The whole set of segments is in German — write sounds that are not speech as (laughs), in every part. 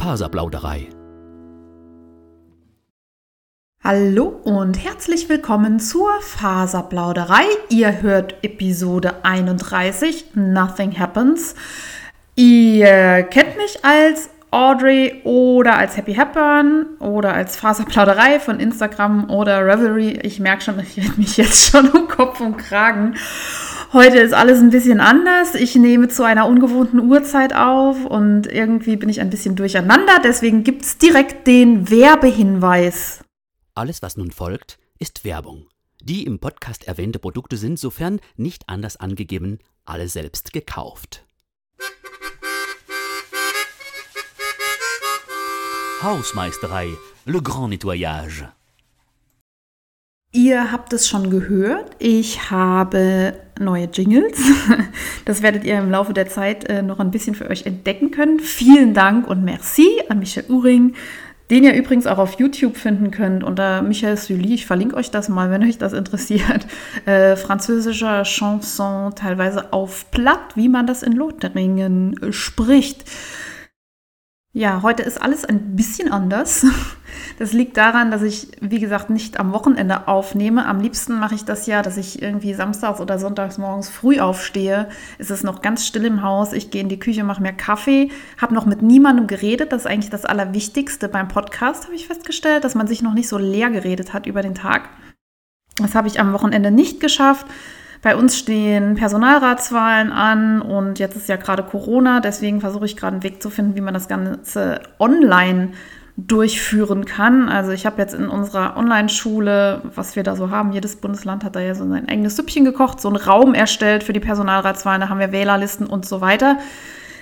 Faserplauderei. Hallo und herzlich willkommen zur Faserplauderei. Ihr hört Episode 31, Nothing Happens. Ihr kennt mich als Audrey oder als Happy Hepburn oder als Faserplauderei von Instagram oder Revelry. Ich merke schon, ich rede mich jetzt schon um Kopf und Kragen. Heute ist alles ein bisschen anders. Ich nehme zu einer ungewohnten Uhrzeit auf und irgendwie bin ich ein bisschen durcheinander. Deswegen gibt es direkt den Werbehinweis. Alles, was nun folgt, ist Werbung. Die im Podcast erwähnte Produkte sind, sofern nicht anders angegeben, alle selbst gekauft. Hausmeisterei, Le Grand Nettoyage. Ihr habt es schon gehört, ich habe neue Jingles. (laughs) Das werdet ihr im Laufe der Zeit äh, noch ein bisschen für euch entdecken können. Vielen Dank und merci an Michael Uring, den ihr übrigens auch auf YouTube finden könnt unter Michael Sully. Ich verlinke euch das mal, wenn euch das interessiert. (laughs) Äh, französischer Chanson, teilweise auf Platt, wie man das in Lothringen spricht. Ja, heute ist alles ein bisschen anders. (laughs) Das liegt daran, dass ich, wie gesagt, nicht am Wochenende aufnehme. Am liebsten mache ich das ja, dass ich irgendwie samstags oder sonntags morgens früh aufstehe. Es ist noch ganz still im Haus. Ich gehe in die Küche, mache mir Kaffee, habe noch mit niemandem geredet. Das ist eigentlich das Allerwichtigste beim Podcast, habe ich festgestellt, dass man sich noch nicht so leer geredet hat über den Tag. Das habe ich am Wochenende nicht geschafft. Bei uns stehen Personalratswahlen an und jetzt ist ja gerade Corona, deswegen versuche ich gerade einen Weg zu finden, wie man das Ganze online durchführen kann. Also ich habe jetzt in unserer Online-Schule, was wir da so haben, jedes Bundesland hat da ja so sein eigenes Süppchen gekocht, so einen Raum erstellt für die Personalratswahlen, da haben wir Wählerlisten und so weiter.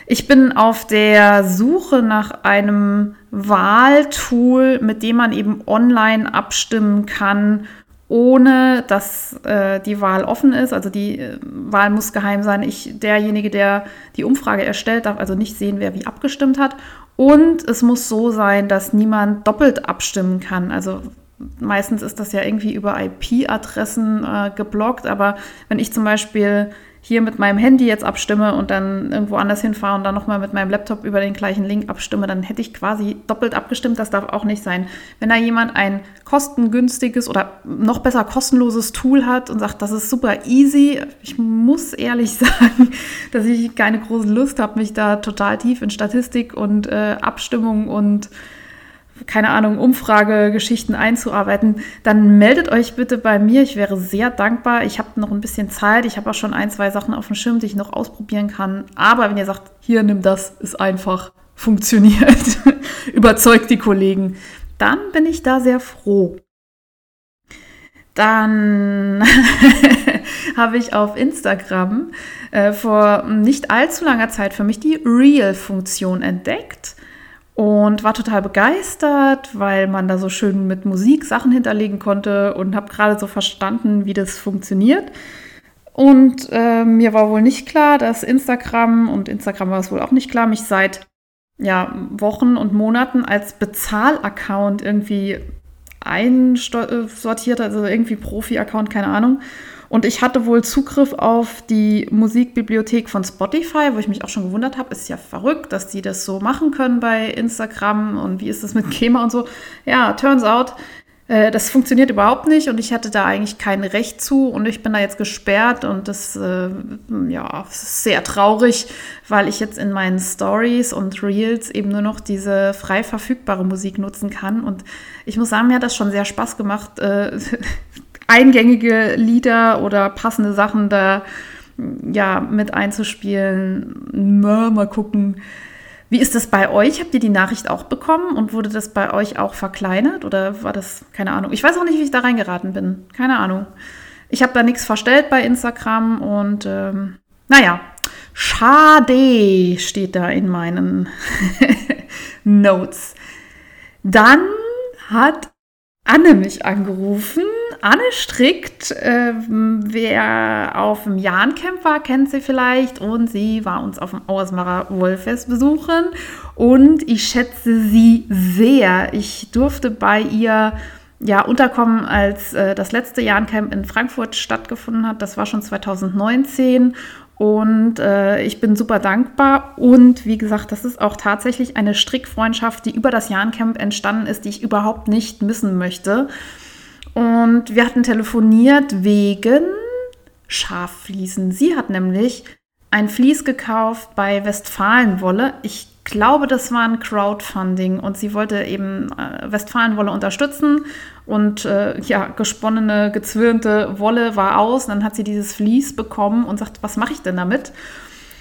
Ich bin auf der Suche nach einem Wahltool, mit dem man eben online abstimmen kann ohne dass äh, die Wahl offen ist. Also die äh, Wahl muss geheim sein. Ich, derjenige, der die Umfrage erstellt, darf also nicht sehen, wer wie abgestimmt hat. Und es muss so sein, dass niemand doppelt abstimmen kann. Also meistens ist das ja irgendwie über IP-Adressen äh, geblockt. Aber wenn ich zum Beispiel hier mit meinem Handy jetzt abstimme und dann irgendwo anders hinfahre und dann nochmal mit meinem Laptop über den gleichen Link abstimme, dann hätte ich quasi doppelt abgestimmt. Das darf auch nicht sein. Wenn da jemand ein kostengünstiges oder noch besser kostenloses Tool hat und sagt, das ist super easy, ich muss ehrlich (laughs) sagen, dass ich keine große Lust habe, mich da total tief in Statistik und äh, Abstimmung und keine Ahnung, Umfragegeschichten einzuarbeiten, dann meldet euch bitte bei mir. Ich wäre sehr dankbar. Ich habe noch ein bisschen Zeit. Ich habe auch schon ein, zwei Sachen auf dem Schirm, die ich noch ausprobieren kann. Aber wenn ihr sagt, hier nimm das, ist einfach, funktioniert, (laughs) überzeugt die Kollegen, dann bin ich da sehr froh. Dann (laughs) habe ich auf Instagram äh, vor nicht allzu langer Zeit für mich die Real-Funktion entdeckt und war total begeistert, weil man da so schön mit Musik Sachen hinterlegen konnte und habe gerade so verstanden, wie das funktioniert. Und äh, mir war wohl nicht klar, dass Instagram und Instagram war es wohl auch nicht klar, mich seit ja, Wochen und Monaten als Bezahlaccount irgendwie einsortiert, also irgendwie Profi-Account, keine Ahnung. Und ich hatte wohl Zugriff auf die Musikbibliothek von Spotify, wo ich mich auch schon gewundert habe, ist ja verrückt, dass die das so machen können bei Instagram und wie ist das mit GEMA und so. Ja, turns out, äh, das funktioniert überhaupt nicht und ich hatte da eigentlich kein Recht zu und ich bin da jetzt gesperrt und das äh, ja, ist sehr traurig, weil ich jetzt in meinen Stories und Reels eben nur noch diese frei verfügbare Musik nutzen kann und ich muss sagen, mir hat das schon sehr Spaß gemacht, äh, (laughs) eingängige Lieder oder passende Sachen da ja mit einzuspielen. Mal, mal gucken. Wie ist das bei euch? Habt ihr die Nachricht auch bekommen und wurde das bei euch auch verkleinert oder war das keine Ahnung? Ich weiß auch nicht, wie ich da reingeraten bin. Keine Ahnung. Ich habe da nichts verstellt bei Instagram und ähm, naja, schade steht da in meinen (laughs) Notes. Dann hat Anne mich angerufen. Anne strickt. Äh, wer auf dem Jahrencamp war, kennt sie vielleicht. Und sie war uns auf dem Auersmacher Wollfest besuchen. Und ich schätze sie sehr. Ich durfte bei ihr ja, unterkommen, als äh, das letzte Jahrencamp in Frankfurt stattgefunden hat. Das war schon 2019. Und äh, ich bin super dankbar. Und wie gesagt, das ist auch tatsächlich eine Strickfreundschaft, die über das Jahrencamp entstanden ist, die ich überhaupt nicht missen möchte. Und wir hatten telefoniert wegen Schaffliesen. Sie hat nämlich ein Vlies gekauft bei Westfalenwolle. Ich glaube, das war ein Crowdfunding und sie wollte eben äh, Westfalenwolle unterstützen und äh, ja, gesponnene, gezwirnte Wolle war aus. Und dann hat sie dieses Vlies bekommen und sagt, was mache ich denn damit?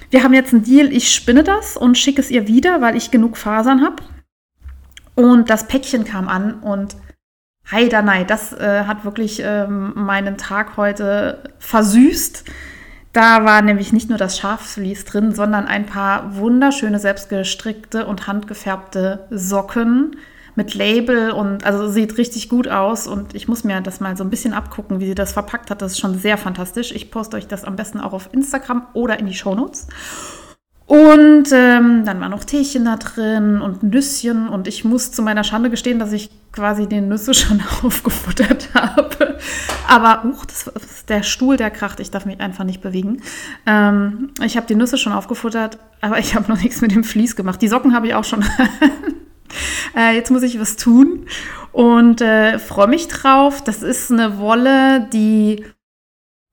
Wir haben jetzt einen Deal, ich spinne das und schicke es ihr wieder, weil ich genug Fasern habe. Und das Päckchen kam an und Heidanei, das äh, hat wirklich ähm, meinen Tag heute versüßt. Da war nämlich nicht nur das Schafsvlies drin, sondern ein paar wunderschöne selbstgestrickte und handgefärbte Socken mit Label und also sieht richtig gut aus und ich muss mir das mal so ein bisschen abgucken, wie sie das verpackt hat. Das ist schon sehr fantastisch. Ich poste euch das am besten auch auf Instagram oder in die Shownotes. Und ähm, dann war noch Teechen da drin und Nüsschen. Und ich muss zu meiner Schande gestehen, dass ich quasi den Nüsse (laughs) schon aufgefuttert habe. Aber, uch, das ist der Stuhl, der kracht. Ich darf mich einfach nicht bewegen. Ähm, ich habe die Nüsse schon aufgefuttert, aber ich habe noch nichts mit dem Vlies gemacht. Die Socken habe ich auch schon. Äh, jetzt muss ich was tun und äh, freue mich drauf. Das ist eine Wolle, die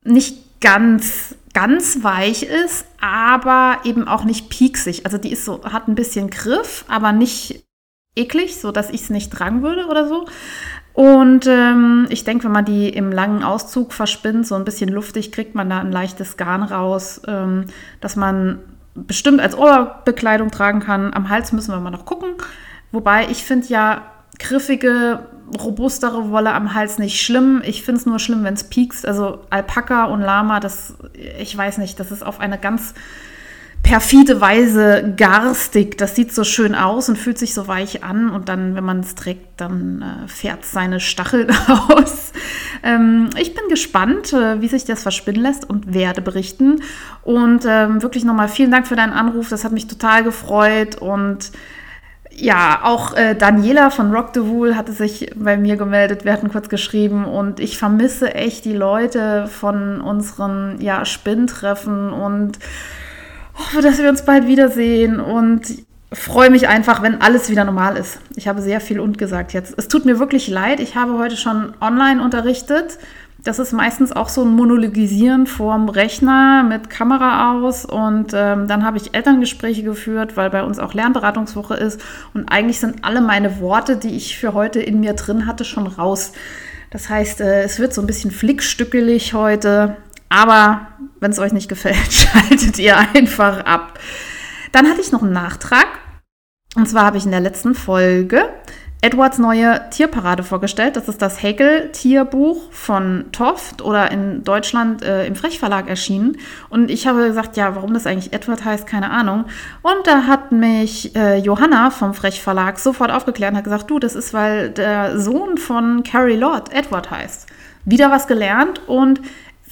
nicht ganz ganz weich ist, aber eben auch nicht pieksig. Also die ist so, hat ein bisschen Griff, aber nicht eklig, so dass ich es nicht tragen würde oder so. Und ähm, ich denke, wenn man die im langen Auszug verspinnt, so ein bisschen luftig, kriegt man da ein leichtes Garn raus, ähm, dass man bestimmt als Oberbekleidung tragen kann. Am Hals müssen wir mal noch gucken. Wobei ich finde ja griffige robustere Wolle am Hals nicht schlimm. Ich finde es nur schlimm, wenn es piekst. Also Alpaka und Lama, das, ich weiß nicht, das ist auf eine ganz perfide Weise garstig. Das sieht so schön aus und fühlt sich so weich an. Und dann, wenn man es trägt, dann äh, fährt seine Stacheln (laughs) aus. Ähm, ich bin gespannt, äh, wie sich das verspinnen lässt und werde berichten. Und ähm, wirklich nochmal vielen Dank für deinen Anruf. Das hat mich total gefreut und ja, auch äh, Daniela von Rock the Wool hatte sich bei mir gemeldet. Wir hatten kurz geschrieben und ich vermisse echt die Leute von unseren ja, Spinntreffen und hoffe, dass wir uns bald wiedersehen und freue mich einfach, wenn alles wieder normal ist. Ich habe sehr viel und gesagt jetzt. Es tut mir wirklich leid. Ich habe heute schon online unterrichtet das ist meistens auch so ein Monologisieren vorm Rechner mit Kamera aus. Und ähm, dann habe ich Elterngespräche geführt, weil bei uns auch Lernberatungswoche ist. Und eigentlich sind alle meine Worte, die ich für heute in mir drin hatte, schon raus. Das heißt, äh, es wird so ein bisschen flickstückelig heute. Aber wenn es euch nicht gefällt, (laughs) schaltet ihr einfach ab. Dann hatte ich noch einen Nachtrag. Und zwar habe ich in der letzten Folge Edwards neue Tierparade vorgestellt. Das ist das Häkel-Tierbuch von Toft oder in Deutschland äh, im Frechverlag erschienen. Und ich habe gesagt, ja, warum das eigentlich Edward heißt, keine Ahnung. Und da hat mich äh, Johanna vom Frechverlag sofort aufgeklärt und hat gesagt, du, das ist, weil der Sohn von Carrie Lord Edward heißt. Wieder was gelernt und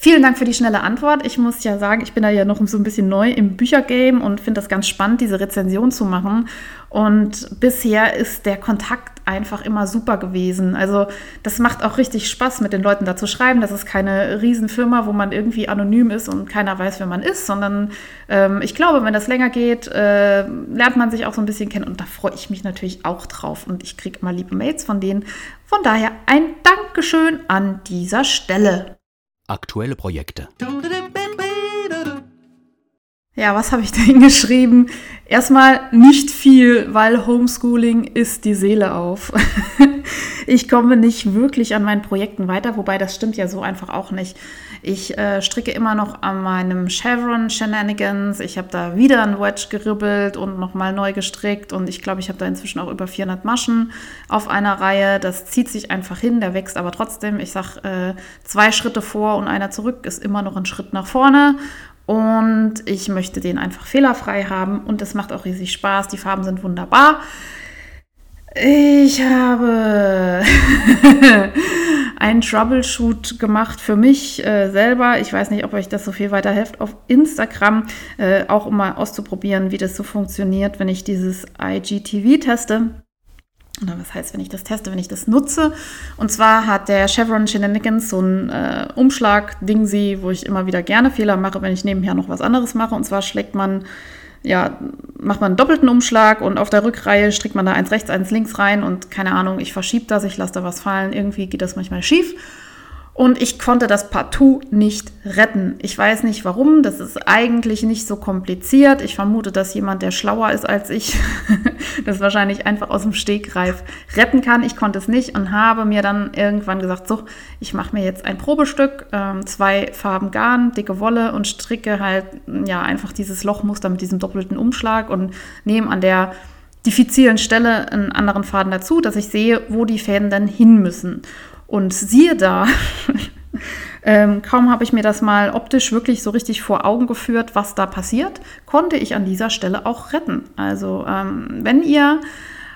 Vielen Dank für die schnelle Antwort. Ich muss ja sagen, ich bin da ja noch so ein bisschen neu im Büchergame und finde das ganz spannend, diese Rezension zu machen. Und bisher ist der Kontakt einfach immer super gewesen. Also das macht auch richtig Spaß, mit den Leuten da zu schreiben. Das ist keine Riesenfirma, wo man irgendwie anonym ist und keiner weiß, wer man ist, sondern ähm, ich glaube, wenn das länger geht, äh, lernt man sich auch so ein bisschen kennen. Und da freue ich mich natürlich auch drauf. Und ich kriege immer liebe Mails von denen. Von daher ein Dankeschön an dieser Stelle aktuelle Projekte. Ja, was habe ich (laughs) da hingeschrieben? Erstmal nicht viel, weil Homeschooling ist die Seele auf. (laughs) ich komme nicht wirklich an meinen Projekten weiter, wobei das stimmt ja so einfach auch nicht. Ich äh, stricke immer noch an meinem Chevron Shenanigans. Ich habe da wieder ein Wedge geribbelt und nochmal neu gestrickt und ich glaube, ich habe da inzwischen auch über 400 Maschen auf einer Reihe. Das zieht sich einfach hin, der wächst aber trotzdem. Ich sage, äh, zwei Schritte vor und einer zurück ist immer noch ein Schritt nach vorne und ich möchte den einfach fehlerfrei haben und es macht auch riesig Spaß. Die Farben sind wunderbar. Ich habe (laughs) einen Troubleshoot gemacht für mich äh, selber. Ich weiß nicht, ob euch das so viel weiterhilft auf Instagram, äh, auch um mal auszuprobieren, wie das so funktioniert, wenn ich dieses IGTV teste. Oder was heißt, wenn ich das teste, wenn ich das nutze. Und zwar hat der Chevron Shenanigans so ein äh, Umschlag-Ding, wo ich immer wieder gerne Fehler mache, wenn ich nebenher noch was anderes mache. Und zwar schlägt man, ja, macht man einen doppelten Umschlag und auf der Rückreihe strickt man da eins rechts, eins links rein und keine Ahnung, ich verschiebe das, ich lasse da was fallen. Irgendwie geht das manchmal schief. Und ich konnte das partout nicht retten. Ich weiß nicht warum. Das ist eigentlich nicht so kompliziert. Ich vermute, dass jemand, der schlauer ist als ich, (laughs) das wahrscheinlich einfach aus dem Stegreif retten kann. Ich konnte es nicht und habe mir dann irgendwann gesagt, so, ich mache mir jetzt ein Probestück, ähm, zwei Farben Garn, dicke Wolle und stricke halt ja einfach dieses Lochmuster mit diesem doppelten Umschlag und nehme an der diffizilen Stelle einen anderen Faden dazu, dass ich sehe, wo die Fäden denn hin müssen. Und siehe da, (laughs) ähm, kaum habe ich mir das mal optisch wirklich so richtig vor Augen geführt, was da passiert, konnte ich an dieser Stelle auch retten. Also ähm, wenn ihr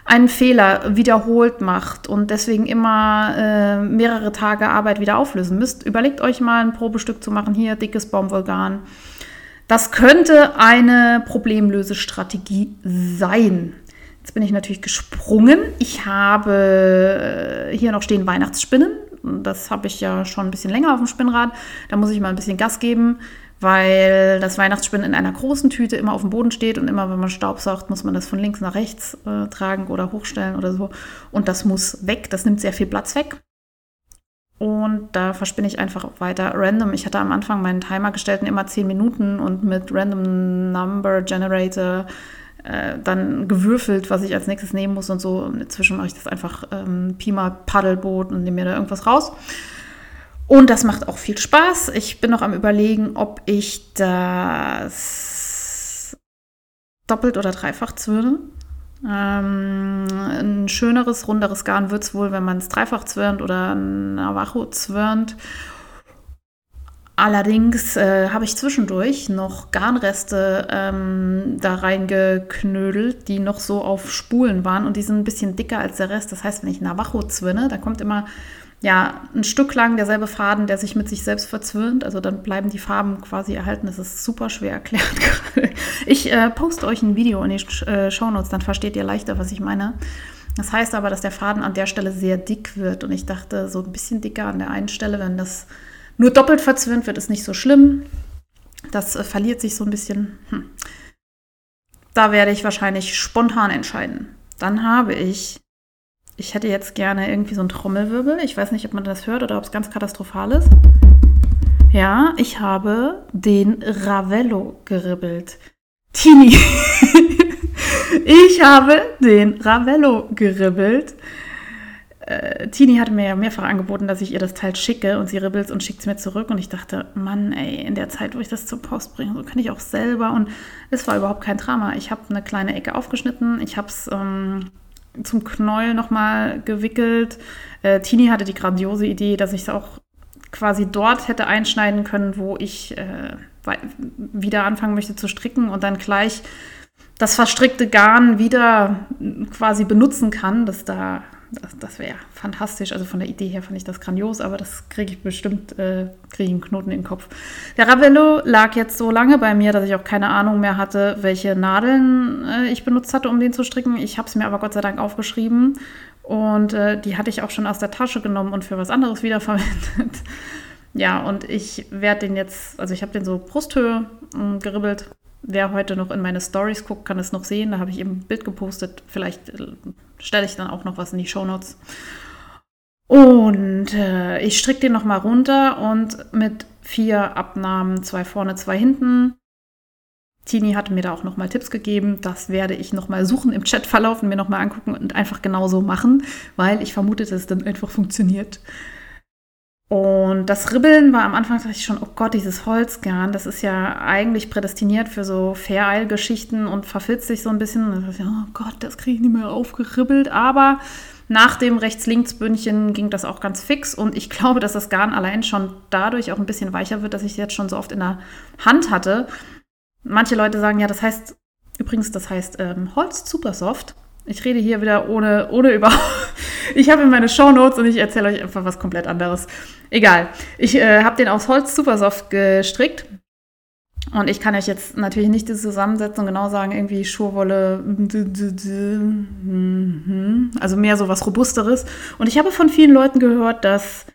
einen Fehler wiederholt macht und deswegen immer äh, mehrere Tage Arbeit wieder auflösen müsst, überlegt euch mal ein Probestück zu machen, hier dickes Baumwollgarn. Das könnte eine Problemlösestrategie sein. Jetzt bin ich natürlich gesprungen. Ich habe äh, hier noch stehen Weihnachtsspinnen. Das habe ich ja schon ein bisschen länger auf dem Spinnrad. Da muss ich mal ein bisschen Gas geben, weil das Weihnachtsspinnen in einer großen Tüte immer auf dem Boden steht und immer, wenn man Staub saugt, muss man das von links nach rechts äh, tragen oder hochstellen oder so. Und das muss weg. Das nimmt sehr viel Platz weg. Und da verspinne ich einfach weiter random. Ich hatte am Anfang meinen Timer gestellt in immer 10 Minuten und mit Random Number Generator äh, dann gewürfelt, was ich als nächstes nehmen muss und so. Und inzwischen mache ich das einfach ähm, Pima Paddelboot und nehme mir da irgendwas raus. Und das macht auch viel Spaß. Ich bin noch am Überlegen, ob ich das doppelt oder dreifach zwirne. Ähm, ein schöneres, runderes Garn wird es wohl, wenn man es dreifach zwirnt oder Navajo zwirnt. Allerdings äh, habe ich zwischendurch noch Garnreste ähm, da reingeknödelt, die noch so auf Spulen waren und die sind ein bisschen dicker als der Rest. Das heißt, wenn ich Navajo zwinne, da kommt immer ja, ein Stück lang derselbe Faden, der sich mit sich selbst verzwirnt. Also dann bleiben die Farben quasi erhalten. Das ist super schwer erklärt (laughs) gerade. Ich äh, poste euch ein Video in die äh, Shownotes, dann versteht ihr leichter, was ich meine. Das heißt aber, dass der Faden an der Stelle sehr dick wird. Und ich dachte, so ein bisschen dicker an der einen Stelle, wenn das nur doppelt verzwirnt wird, ist nicht so schlimm. Das äh, verliert sich so ein bisschen. Hm. Da werde ich wahrscheinlich spontan entscheiden. Dann habe ich, ich hätte jetzt gerne irgendwie so einen Trommelwirbel. Ich weiß nicht, ob man das hört oder ob es ganz katastrophal ist. Ja, ich habe den Ravello geribbelt. Tini, (laughs) ich habe den Ravello geribbelt äh, Tini hatte mir ja mehrfach angeboten, dass ich ihr das Teil schicke und sie ribbelt und schickt es mir zurück. Und ich dachte, Mann, ey, in der Zeit, wo ich das zur Post bringe, so kann ich auch selber. Und es war überhaupt kein Drama. Ich habe eine kleine Ecke aufgeschnitten. Ich habe es ähm, zum Knäuel nochmal gewickelt. Äh, Tini hatte die grandiose Idee, dass ich es auch quasi dort hätte einschneiden können, wo ich äh, wieder anfangen möchte zu stricken und dann gleich das verstrickte Garn wieder quasi benutzen kann, dass da das, das wäre fantastisch. Also von der Idee her fand ich das grandios, aber das kriege ich bestimmt, äh, kriege ich einen Knoten im Kopf. Der Ravello lag jetzt so lange bei mir, dass ich auch keine Ahnung mehr hatte, welche Nadeln äh, ich benutzt hatte, um den zu stricken. Ich habe es mir aber Gott sei Dank aufgeschrieben und äh, die hatte ich auch schon aus der Tasche genommen und für was anderes wiederverwendet. (laughs) ja, und ich werde den jetzt, also ich habe den so Brusthöhe äh, geribbelt Wer heute noch in meine Stories guckt, kann es noch sehen. Da habe ich eben ein Bild gepostet. Vielleicht äh, stelle ich dann auch noch was in die Shownotes. Und äh, ich stricke den nochmal runter und mit vier Abnahmen, zwei vorne, zwei hinten. Tini hatte mir da auch nochmal Tipps gegeben. Das werde ich nochmal suchen im Chatverlauf und mir nochmal angucken und einfach genauso machen, weil ich vermute, dass es dann einfach funktioniert. Und das Ribbeln war am Anfang, dachte ich schon, oh Gott, dieses Holzgarn, das ist ja eigentlich prädestiniert für so Fair-Eil-Geschichten und verfilzt sich so ein bisschen. Und ich, oh Gott, das kriege ich nicht mehr aufgeribbelt. Aber nach dem Rechts-Links-Bündchen ging das auch ganz fix. Und ich glaube, dass das Garn allein schon dadurch auch ein bisschen weicher wird, dass ich es jetzt schon so oft in der Hand hatte. Manche Leute sagen ja, das heißt, übrigens, das heißt ähm, Holz Super Soft. Ich rede hier wieder ohne, ohne überhaupt. (laughs) Ich habe in meine Shownotes und ich erzähle euch einfach was komplett anderes. Egal. Ich äh, habe den aus Holz super soft gestrickt. Und ich kann euch jetzt natürlich nicht diese Zusammensetzung genau sagen, irgendwie Schurwolle, also mehr so was Robusteres. Und ich habe von vielen Leuten gehört, dass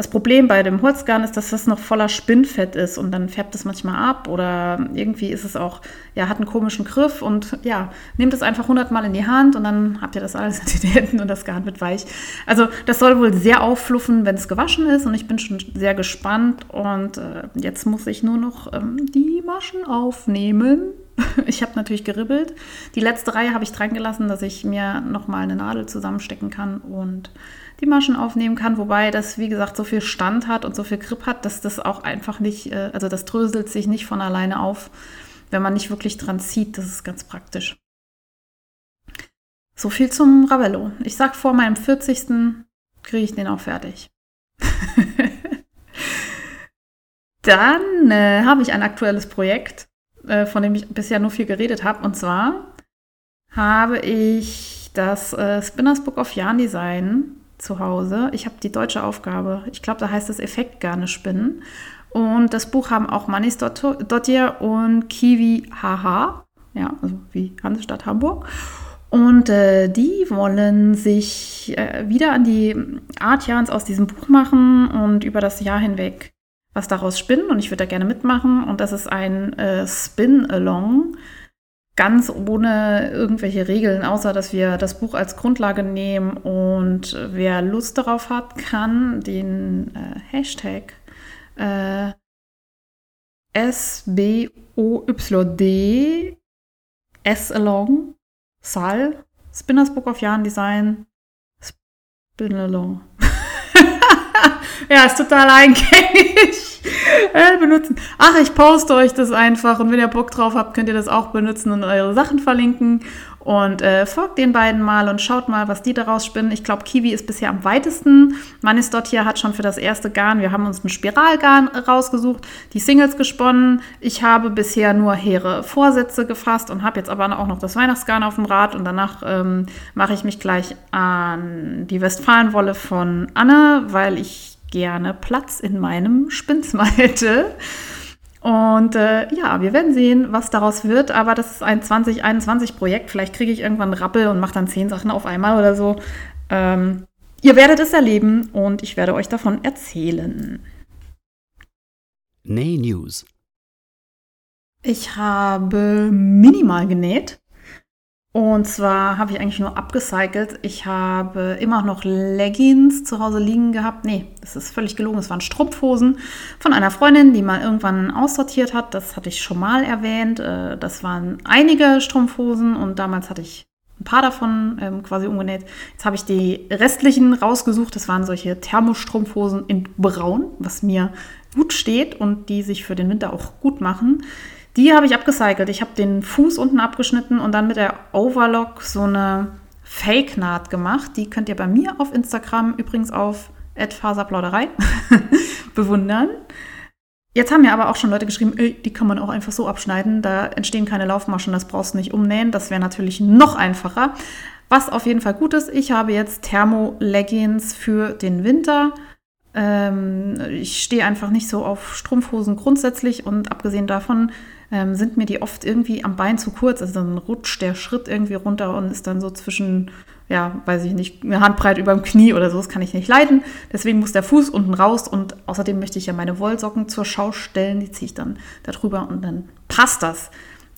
das Problem bei dem Holzgarn ist, dass das noch voller Spinnfett ist und dann färbt es manchmal ab oder irgendwie ist es auch, ja, hat einen komischen Griff und ja, nehmt es einfach hundertmal in die Hand und dann habt ihr das alles in den Händen und das Garn wird weich. Also das soll wohl sehr auffluffen, wenn es gewaschen ist und ich bin schon sehr gespannt und äh, jetzt muss ich nur noch ähm, die Maschen aufnehmen. (laughs) Ich habe natürlich geribbelt. Die letzte Reihe habe ich dran gelassen, dass ich mir nochmal eine Nadel zusammenstecken kann und die Maschen aufnehmen kann, wobei das, wie gesagt, so viel Stand hat und so viel Grip hat, dass das auch einfach nicht, äh, also das dröselt sich nicht von alleine auf, wenn man nicht wirklich dran zieht. Das ist ganz praktisch. So viel zum Ravello. Ich sag vor meinem 40. kriege ich den auch fertig. (laughs) Dann äh, habe ich ein aktuelles Projekt, äh, von dem ich bisher nur viel geredet habe. Und zwar habe ich das äh, Spinners Book of Yarn Design zu Hause. Ich habe die deutsche Aufgabe. Ich glaube, da heißt es Effektgarne spinnen. Und das Buch haben auch Manis Dottir und Kiwi Haha. Ja, also wie Hansestadt Hamburg. Und äh, die wollen sich äh, wieder an die Art Jahns aus diesem Buch machen und über das Jahr hinweg was daraus spinnen. Und ich würde da gerne mitmachen. Und das ist ein äh, Spin-Along ganz ohne irgendwelche Regeln, außer dass wir das Buch als Grundlage nehmen und wer Lust darauf hat, kann den äh, Hashtag äh, SBOYD S along Sal Spinners Book of Yarn Design Spin along. (laughs) ja, ist total eingängig äh, benutzen. Ach, ich poste euch das einfach und wenn ihr Bock drauf habt, könnt ihr das auch benutzen und eure Sachen verlinken. Und äh, folgt den beiden mal und schaut mal, was die daraus spinnen. Ich glaube, Kiwi ist bisher am weitesten. Manis dort hier hat schon für das erste Garn, wir haben uns ein Spiralgarn rausgesucht, die Singles gesponnen. Ich habe bisher nur hehre Vorsätze gefasst und habe jetzt aber auch noch das Weihnachtsgarn auf dem Rad. Und danach ähm, mache ich mich gleich an die Westfalenwolle von Anne, weil ich gerne Platz in meinem Spinsmal hätte. Und äh, ja, wir werden sehen, was daraus wird. Aber das ist ein 2021-Projekt. Vielleicht kriege ich irgendwann einen Rappel und mache dann zehn Sachen auf einmal oder so. Ähm, ihr werdet es erleben und ich werde euch davon erzählen. Näh News. Ich habe minimal genäht. Und zwar habe ich eigentlich nur abgecycelt. Ich habe immer noch Leggings zu Hause liegen gehabt. Nee, das ist völlig gelogen. Es waren Strumpfhosen von einer Freundin, die mal irgendwann aussortiert hat. Das hatte ich schon mal erwähnt. Äh, das waren einige Strumpfhosen und damals hatte ich ein paar davon ähm, quasi umgenäht. Jetzt habe ich die restlichen rausgesucht. Das waren solche Thermostrumpfhosen in Braun, was mir gut steht und die sich für den Winter auch gut machen. Die habe ich abgecycelt. Ich habe den Fuß unten abgeschnitten und dann mit der Overlock so eine Fake-Naht gemacht. Die könnt ihr bei mir auf Instagram übrigens auf Faserplauderei (laughs) bewundern. Jetzt haben mir aber auch schon Leute geschrieben, die kann man auch einfach so abschneiden. Da entstehen keine Laufmaschen, das brauchst du nicht umnähen. Das wäre natürlich noch einfacher. Was auf jeden Fall gut ist, ich habe jetzt Thermo-Leggings für den Winter. Ähm, ich stehe einfach nicht so auf Strumpfhosen grundsätzlich und abgesehen davon ähm, sind mir die oft irgendwie am Bein zu kurz. Also dann rutscht der Schritt irgendwie runter und ist dann so zwischen, ja, weiß ich nicht, eine Handbreit über dem Knie oder so. Das kann ich nicht leiden. Deswegen muss der Fuß unten raus und außerdem möchte ich ja meine Wollsocken zur Schau stellen. Die ziehe ich dann darüber und dann passt das.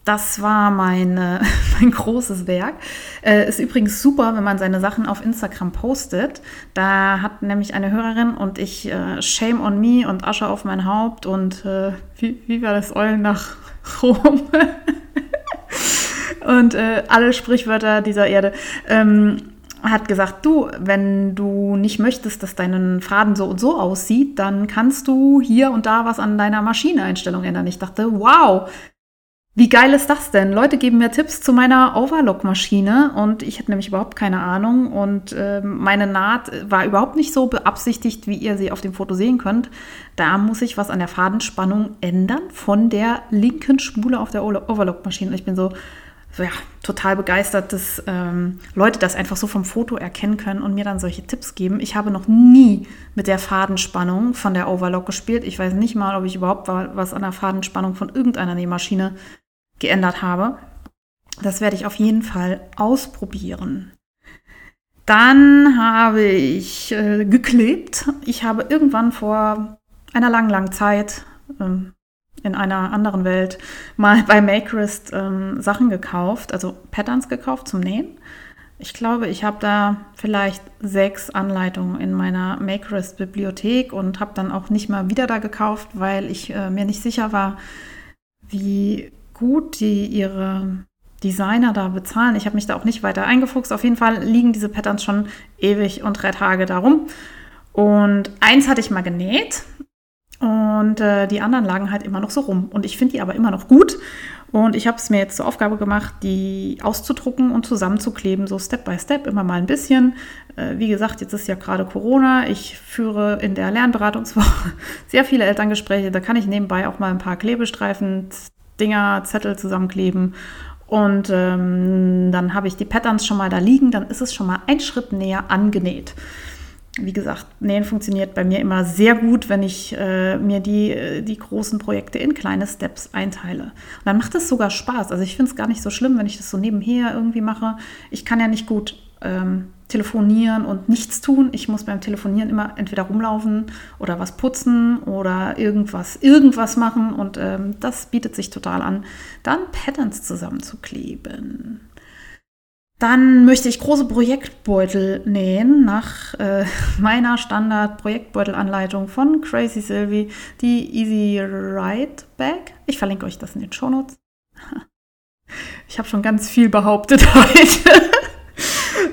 Das war mein, (laughs) mein großes Werk. Äh, ist übrigens super, wenn man seine Sachen auf Instagram postet. Da hat nämlich eine Hörerin und ich äh, Shame on me und Asche auf mein Haupt und äh, wie, wie war das Eulen nach Rom. und äh, alle Sprichwörter dieser Erde. Ähm, hat gesagt, du, wenn du nicht möchtest, dass dein Faden so und so aussieht, dann kannst du hier und da was an deiner Maschineneinstellung ändern. Ich dachte, wow, wie geil ist das denn? Leute geben mir Tipps zu meiner Overlock-Maschine und ich hatte nämlich überhaupt keine Ahnung und äh, meine Naht war überhaupt nicht so beabsichtigt, wie ihr sie auf dem Foto sehen könnt. Da muss ich was an der Fadenspannung ändern von der linken Spule auf der Overlock-Maschine. Ich bin so, so, ja, total begeistert, dass ähm, Leute das einfach so vom Foto erkennen können und mir dann solche Tipps geben. Ich habe noch nie mit der Fadenspannung von der Overlock gespielt. Ich weiß nicht mal, ob ich überhaupt was an der Fadenspannung von irgendeiner Nähmaschine geändert habe. Das werde ich auf jeden Fall ausprobieren. Dann habe ich äh, geklebt. Ich habe irgendwann vor einer langen, langen Zeit ähm, in einer anderen Welt mal bei Makerist ähm, Sachen gekauft, also Patterns gekauft zum Nähen. Ich glaube, ich habe da vielleicht sechs Anleitungen in meiner Makerist-Bibliothek und habe dann auch nicht mal wieder da gekauft, weil ich äh, mir nicht sicher war, wie gut die ihre Designer da bezahlen. Ich habe mich da auch nicht weiter eingefuchst. Auf jeden Fall liegen diese Patterns schon ewig und drei Tage darum. Und eins hatte ich mal genäht und äh, die anderen lagen halt immer noch so rum. Und ich finde die aber immer noch gut. Und ich habe es mir jetzt zur Aufgabe gemacht, die auszudrucken und zusammenzukleben, so Step by Step, immer mal ein bisschen. Äh, wie gesagt, jetzt ist ja gerade Corona. Ich führe in der Lernberatungswoche (laughs) sehr viele Elterngespräche. Da kann ich nebenbei auch mal ein paar Klebestreifen, Dinger, Zettel zusammenkleben. Und ähm, dann habe ich die Patterns schon mal da liegen. Dann ist es schon mal ein Schritt näher angenäht wie gesagt, Nähen funktioniert bei mir immer sehr gut, wenn ich äh, mir die, äh, die großen Projekte in kleine Steps einteile. Und dann macht es sogar Spaß. Also ich finde es gar nicht so schlimm, wenn ich das so nebenher irgendwie mache. Ich kann ja nicht gut ähm, telefonieren und nichts tun. Ich muss beim Telefonieren immer entweder rumlaufen oder was putzen oder irgendwas, irgendwas machen. Und ähm, das bietet sich total an, dann Patterns zusammenzukleben. Dann möchte ich große Projektbeutel nähen nach äh, (laughs) meiner Standard-Projektbeutelanleitung von Crazy Sylvie, die Easy Ride Bag. Ich verlinke euch das in den Shownotes. (laughs) Ich habe schon ganz viel behauptet (laughs) heute.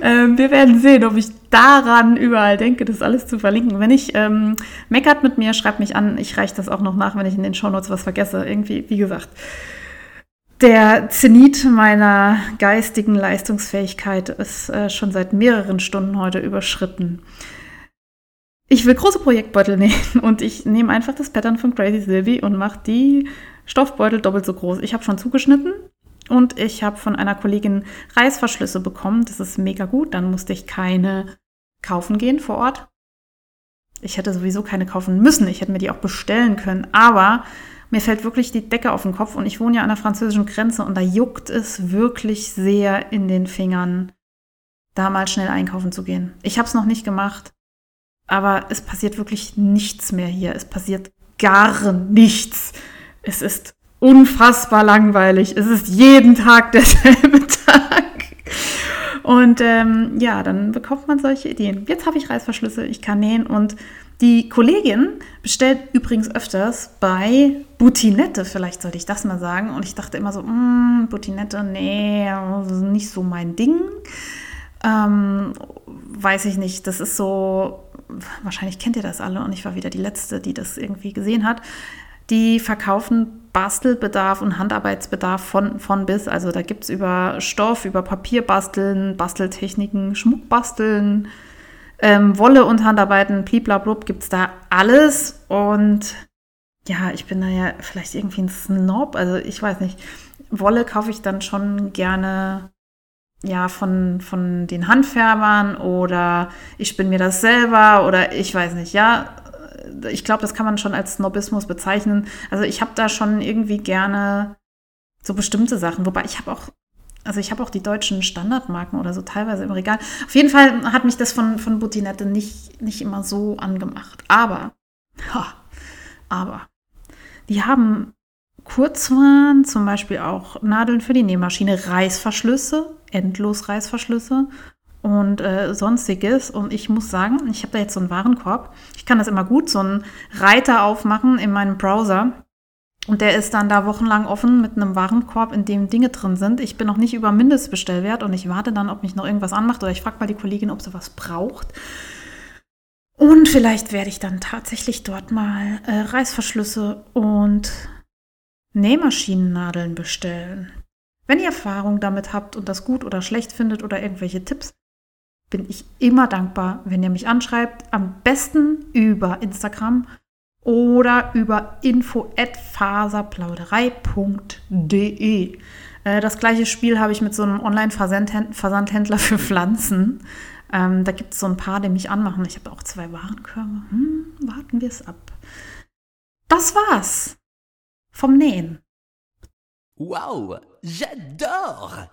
Ähm, wir werden sehen, ob ich daran überall denke, das alles zu verlinken. Wenn ich ähm, meckert mit mir, schreibt mich an. Ich reiche das auch noch nach, wenn ich in den Shownotes was vergesse. Irgendwie, wie gesagt der Zenit meiner geistigen Leistungsfähigkeit ist äh, schon seit mehreren Stunden heute überschritten. Ich will große Projektbeutel (laughs) nähen und ich nehme einfach das Pattern von Crazy Sylvie und mache die Stoffbeutel doppelt so groß. Ich habe schon zugeschnitten und ich habe von einer Kollegin Reißverschlüsse bekommen. Das ist mega gut. Dann musste ich keine kaufen gehen vor Ort. Ich hätte sowieso keine kaufen müssen. Ich hätte mir die auch bestellen können. Aber mir fällt wirklich die Decke auf den Kopf und ich wohne ja an der französischen Grenze und da juckt es wirklich sehr in den Fingern, da mal schnell einkaufen zu gehen. Ich habe es noch nicht gemacht, aber es passiert wirklich nichts mehr hier. Es passiert gar nichts. Es ist unfassbar langweilig. Es ist jeden Tag (laughs) derselbe Tag. Und ähm, ja, dann bekommt man solche Ideen. Jetzt habe ich Reißverschlüsse, ich kann nähen und die Kollegin bestellt übrigens öfters bei Butinette, vielleicht sollte ich das mal sagen. Und ich dachte immer so, mm, Butinette, nee, nicht so mein Ding. Ähm, weiß ich nicht, das ist so, wahrscheinlich kennt ihr das alle und ich war wieder die Letzte, die das irgendwie gesehen hat. Die verkaufen Bastelbedarf und Handarbeitsbedarf von, von bis. Also da gibt es über Stoff, über Papier basteln, Basteltechniken, Schmuck basteln, ähm, Wolle und Handarbeiten, bliblablub, gibt es da alles. Und ja, ich bin da ja vielleicht irgendwie ein Snob. Also ich weiß nicht. Wolle kaufe ich dann schon gerne ja, von, von den Handfärbern oder ich spinne mir das selber oder ich weiß nicht, ja. Ich glaube, das kann man schon als Snobismus bezeichnen. Also ich habe da schon irgendwie gerne so bestimmte Sachen. Wobei ich habe auch also ich habe auch die deutschen Standardmarken oder so teilweise im Regal. Auf jeden Fall hat mich das von, von Butinette nicht, nicht immer so angemacht. Aber, ha, aber, die haben Kurzwaren, zum Beispiel auch Nadeln für die Nähmaschine, Reißverschlüsse, endlos Reißverschlüsse und äh, sonstiges. Und ich muss sagen, ich habe da jetzt so einen Warenkorb. Ich kann das immer gut, so einen Reiter aufmachen in meinem Browser und der ist dann da wochenlang offen mit einem Warenkorb, in dem Dinge drin sind. Ich bin noch nicht über Mindestbestellwert und ich warte dann, ob mich noch irgendwas anmacht oder ich frage mal die Kollegin, ob sie was braucht. Und vielleicht werde ich dann tatsächlich dort mal äh, Reißverschlüsse und Nähmaschinennadeln bestellen. Wenn ihr Erfahrung damit habt und das gut oder schlecht findet oder irgendwelche Tipps, bin ich immer dankbar, wenn ihr mich anschreibt. Am besten über Instagram oder über info@faserplauderei.de. Äh, das gleiche Spiel habe ich mit so einem Online-Versandhändler für Pflanzen. Ähm, da gibt es so ein paar, die mich anmachen. Ich habe auch zwei Warenkörbe. Hm, warten wir es ab. Das war's vom Nähen. Wow, j'adore!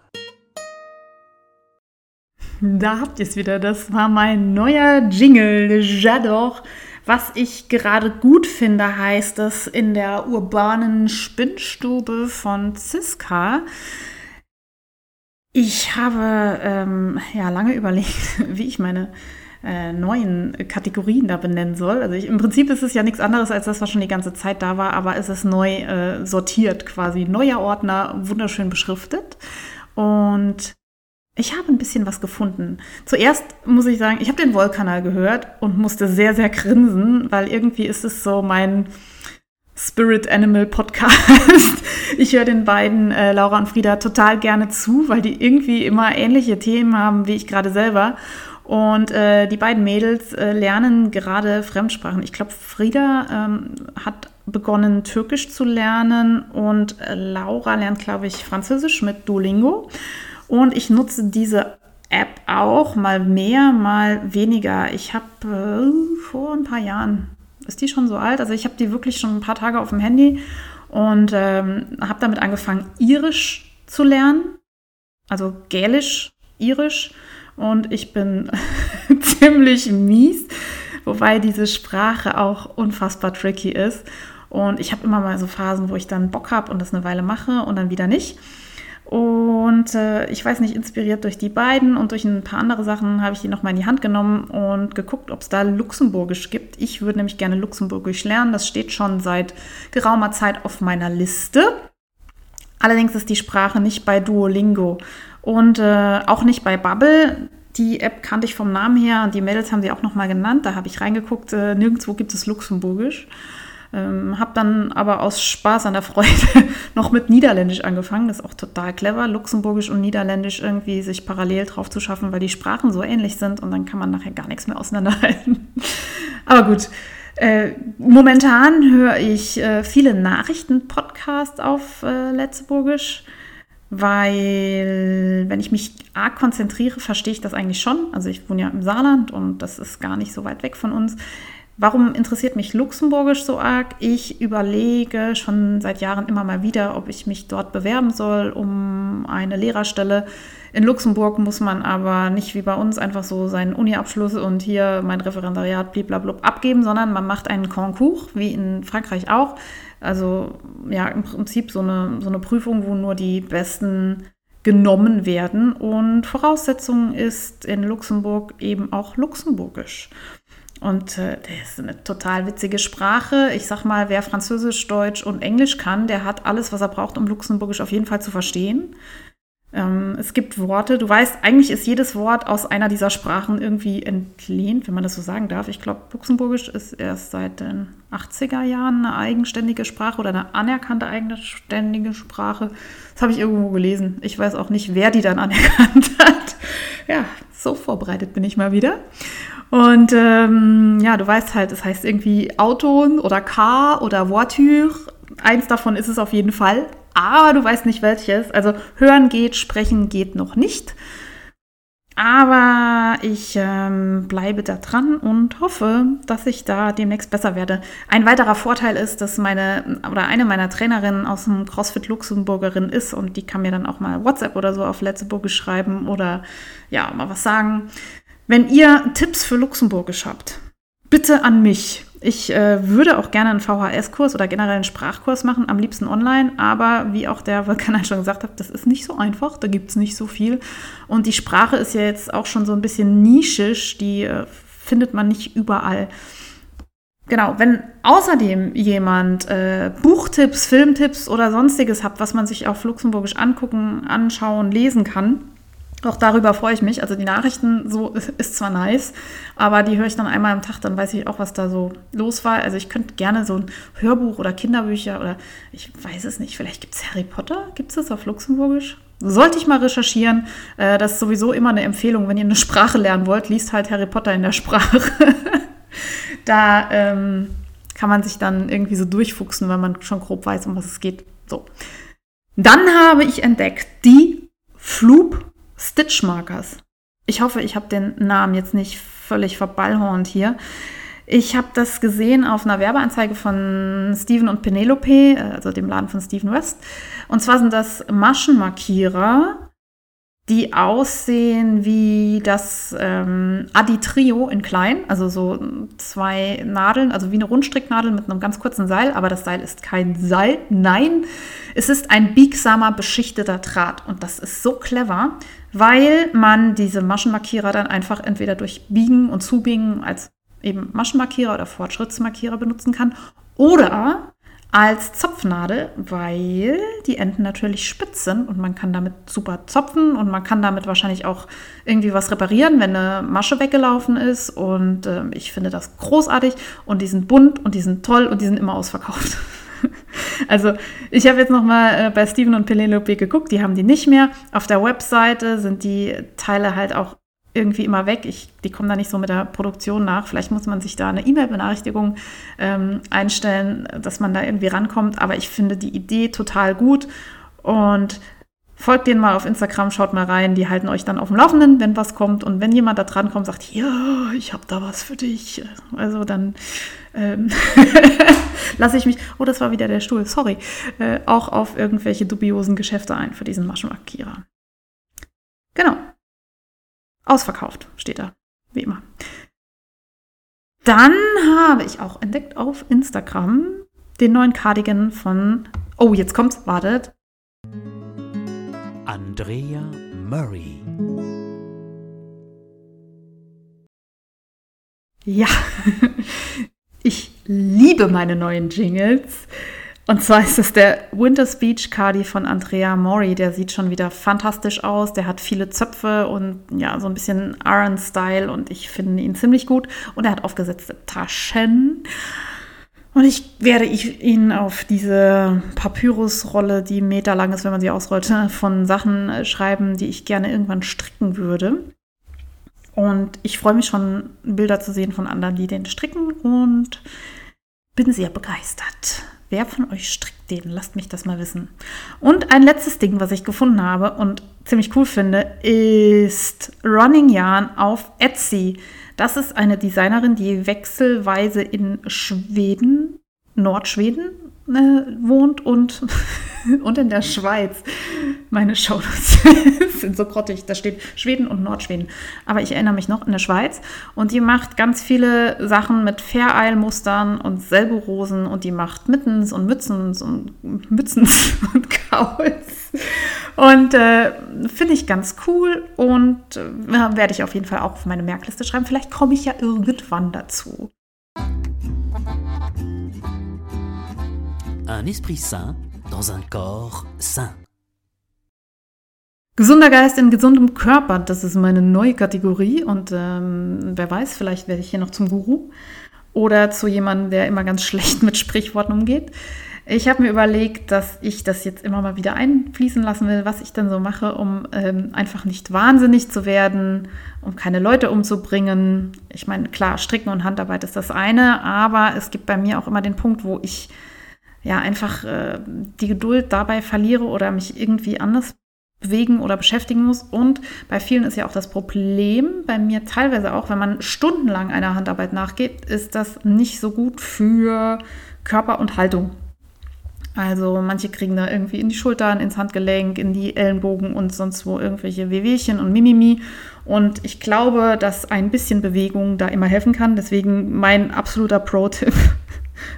Da habt ihr es wieder. Das war mein neuer Jingle, J'adore. Was ich gerade gut finde, heißt es in der urbanen Spinnstube von Ziska. Ich habe ähm, ja lange überlegt, (laughs) wie ich meine äh, neuen Kategorien da benennen soll. Also ich, im Prinzip ist es ja nichts anderes als das, was schon die ganze Zeit da war, aber es ist neu äh, sortiert quasi. Neuer Ordner, wunderschön beschriftet. Und ich habe ein bisschen was gefunden. Zuerst muss ich sagen, ich habe den Wollkanal gehört und musste sehr, sehr grinsen, weil irgendwie ist es so mein Spirit Animal Podcast. (laughs) Ich höre den beiden, äh, Laura und Frieda, total gerne zu, weil die irgendwie immer ähnliche Themen haben wie ich gerade selber. Und äh, die beiden Mädels äh, lernen gerade Fremdsprachen. Ich glaube, Frieda ähm, hat begonnen, Türkisch zu lernen und äh, Laura lernt, glaube ich, Französisch mit Duolingo. Und ich nutze diese App auch mal mehr, mal weniger. Ich habe äh, vor ein paar Jahren, ist die schon so alt? Also ich habe die wirklich schon ein paar Tage auf dem Handy und ähm, habe damit angefangen, Irisch zu lernen. Also Gälisch, Irisch. Und ich bin (laughs) ziemlich mies, wobei diese Sprache auch unfassbar tricky ist. Und ich habe immer mal so Phasen, wo ich dann Bock habe und das eine Weile mache und dann wieder nicht. Und äh, ich weiß nicht, inspiriert durch die beiden und durch ein paar andere Sachen habe ich die nochmal in die Hand genommen und geguckt, ob es da Luxemburgisch gibt. Ich würde nämlich gerne Luxemburgisch lernen. Das steht schon seit geraumer Zeit auf meiner Liste. Allerdings ist die Sprache nicht bei Duolingo und äh, auch nicht bei Bubble. Die App kannte ich vom Namen her und die Mädels haben sie auch nochmal genannt. Da habe ich reingeguckt. Äh, nirgendwo gibt es Luxemburgisch. Ähm, habe dann aber aus Spaß an der Freude (laughs) noch mit Niederländisch angefangen. Das ist auch total clever, Luxemburgisch und Niederländisch irgendwie sich parallel drauf zu schaffen, weil die Sprachen so ähnlich sind und dann kann man nachher gar nichts mehr auseinanderhalten. (laughs) aber gut. Äh, momentan höre ich äh, viele Nachrichten-Podcasts auf äh, Letzburgisch, weil wenn ich mich arg konzentriere, verstehe ich das eigentlich schon. Also ich wohne ja im Saarland und das ist gar nicht so weit weg von uns. Warum interessiert mich Luxemburgisch so arg? Ich überlege schon seit Jahren immer mal wieder, ob ich mich dort bewerben soll um eine Lehrerstelle. In Luxemburg muss man aber nicht wie bei uns einfach so seinen Uni-Abschluss und hier mein Referendariat blablabla abgeben, sondern man macht einen Concours, wie in Frankreich auch. Also ja, im Prinzip so eine, so eine Prüfung, wo nur die besten genommen werden. Und Voraussetzung ist in Luxemburg eben auch Luxemburgisch. Und äh, das ist eine total witzige Sprache. Ich sag mal, wer Französisch, Deutsch und Englisch kann, der hat alles, was er braucht, um Luxemburgisch auf jeden Fall zu verstehen. Ähm, es gibt Worte, du weißt, eigentlich ist jedes Wort aus einer dieser Sprachen irgendwie entlehnt, wenn man das so sagen darf. Ich glaube, Luxemburgisch ist erst seit den 80er Jahren eine eigenständige Sprache oder eine anerkannte eigenständige Sprache. Das habe ich irgendwo gelesen. Ich weiß auch nicht, wer die dann (laughs) anerkannt hat. Ja, so vorbereitet bin ich mal wieder. Und ähm, ja, du weißt halt, es heißt irgendwie Auto oder Car oder Voiture. Eins davon ist es auf jeden Fall, aber du weißt nicht welches. Also hören geht, sprechen geht noch nicht. Aber ich ähm, bleibe da dran und hoffe, dass ich da demnächst besser werde. Ein weiterer Vorteil ist, dass meine oder eine meiner Trainerinnen aus dem CrossFit Luxemburgerin ist und die kann mir dann auch mal WhatsApp oder so auf Letzteburg schreiben oder ja, mal was sagen. Wenn ihr Tipps für Luxemburgisch habt, bitte an mich. Ich äh, würde auch gerne einen VHS-Kurs oder generell einen Sprachkurs machen, am liebsten online, aber wie auch der Vulkan schon gesagt hat, das ist nicht so einfach, da gibt es nicht so viel. Und die Sprache ist ja jetzt auch schon so ein bisschen nischisch, die äh, findet man nicht überall. Genau, wenn außerdem jemand äh, Buchtipps, Filmtipps oder sonstiges hat, was man sich auf Luxemburgisch angucken, anschauen, lesen kann, auch darüber freue ich mich. Also die Nachrichten so (laughs) ist zwar nice, aber die höre ich dann einmal am Tag, dann weiß ich auch, was da so los war. Also ich könnte gerne so ein Hörbuch oder Kinderbücher oder ich weiß es nicht, vielleicht gibt es Harry Potter, gibt es das auf Luxemburgisch? Sollte ich mal recherchieren. Äh, das ist sowieso immer eine Empfehlung, wenn ihr eine Sprache lernen wollt, liest halt Harry Potter in der Sprache. (laughs) da ähm, kann man sich dann irgendwie so durchfuchsen, weil man schon grob weiß, um was es geht. So. Dann habe ich entdeckt die Floop Stitch Markers. Ich hoffe, ich habe den Namen jetzt nicht völlig verballhornt hier. Ich habe das gesehen auf einer Werbeanzeige von Steven und Penelope, also dem Laden von Steven West. Und zwar sind das Maschenmarkierer, die aussehen wie das ähm, Adi Trio in klein, also so zwei Nadeln, also wie eine Rundstricknadel mit einem ganz kurzen Seil, aber das Seil ist kein Seil, nein, es ist ein biegsamer, beschichteter Draht und das ist so clever, weil man diese Maschenmarkierer dann einfach entweder durch Biegen und Zubiegen als eben Maschenmarkierer oder Fortschrittsmarkierer benutzen kann oder als Zopfnadel, weil die Enden natürlich spitz sind und man kann damit super zopfen und man kann damit wahrscheinlich auch irgendwie was reparieren, wenn eine Masche weggelaufen ist. Und äh, ich finde das großartig und die sind bunt und die sind toll und die sind immer ausverkauft. (laughs) (laughs) also ich habe jetzt noch mal äh, bei Steven und Penelope geguckt, die haben die nicht mehr. Auf der Webseite sind die Teile halt auch irgendwie immer weg. Ich, die kommen da nicht so mit der Produktion nach. Vielleicht muss man sich da eine E-Mail-Benachrichtigung ähm, einstellen, dass man da irgendwie rankommt. Aber ich finde die Idee total gut und folgt denen mal auf Instagram, schaut mal rein. Die halten euch dann auf dem Laufenden, wenn was kommt. Und wenn jemand da dran kommt, sagt, ja, ich habe da was für dich. Also dann ähm, (laughs) lasse ich mich, oh, das war wieder der Stuhl, sorry, äh, auch auf irgendwelche dubiosen Geschäfte ein für diesen Maschenmarkierer. Genau. Ausverkauft steht da, wie immer. Dann habe ich auch entdeckt auf Instagram den neuen Cardigan von, oh, jetzt kommt's, wartet. Andrea Murray. Ja, (laughs) ich liebe meine neuen Jingles. Und zwar ist es der Winter Speech Cardi von Andrea Mori. Der sieht schon wieder fantastisch aus. Der hat viele Zöpfe und ja, so ein bisschen Iron-Style und ich finde ihn ziemlich gut. Und er hat aufgesetzte Taschen. Und ich werde ihn auf diese Papyrusrolle, die meterlang ist, wenn man sie ausrollt, (laughs) von Sachen äh, schreiben, die ich gerne irgendwann stricken würde. Und ich freue mich schon, Bilder zu sehen von anderen, die den stricken und bin sehr begeistert. Wer von euch strickt den? Lasst mich das mal wissen. Und ein letztes Ding, was ich gefunden habe und ziemlich cool finde, ist Running Yarn auf Etsy. Das ist eine Designerin, die wechselweise in Schweden, Nordschweden äh, wohnt und, (laughs) und in der Schweiz. Meine Shownotes (laughs) sind so grottig. Da steht Schweden und Nordschweden. Aber ich erinnere mich noch in der Schweiz. Und die macht ganz viele Sachen mit Fair-Eil-Mustern und Selberosen. Und die macht Mittens und Mützens und Mützens (laughs) und Kauls. Und äh, finde ich ganz cool und äh, werde ich auf jeden Fall auch auf meine Merkliste schreiben. Vielleicht komme ich ja irgendwann dazu. Un esprit sain dans un corps sain. Gesunder Geist in gesundem Körper, das ist meine neue Kategorie und ähm, wer weiß, vielleicht werde ich hier noch zum Guru oder zu jemandem, der immer ganz (laughs) schlecht mit Sprichworten umgeht. Ich habe mir überlegt, dass ich das jetzt immer mal wieder einfließen lassen will, was ich dann so mache, um ähm, einfach nicht wahnsinnig zu werden, um keine Leute umzubringen. Ich meine, klar, Stricken und Handarbeit ist das eine, aber es gibt bei mir auch immer den Punkt, wo ich ja einfach äh, die Geduld dabei verliere oder mich irgendwie anders bewegen oder beschäftigen muss. Und bei vielen ist ja auch das Problem, bei mir teilweise auch, wenn man stundenlang einer Handarbeit nachgeht, ist das nicht so gut für Körper und Haltung. Also manche kriegen da irgendwie in die Schultern, ins Handgelenk, in die Ellenbogen und sonst wo irgendwelche Wehwehchen und Mimimi. Und ich glaube, dass ein bisschen Bewegung da immer helfen kann. Deswegen mein absoluter Pro-Tipp.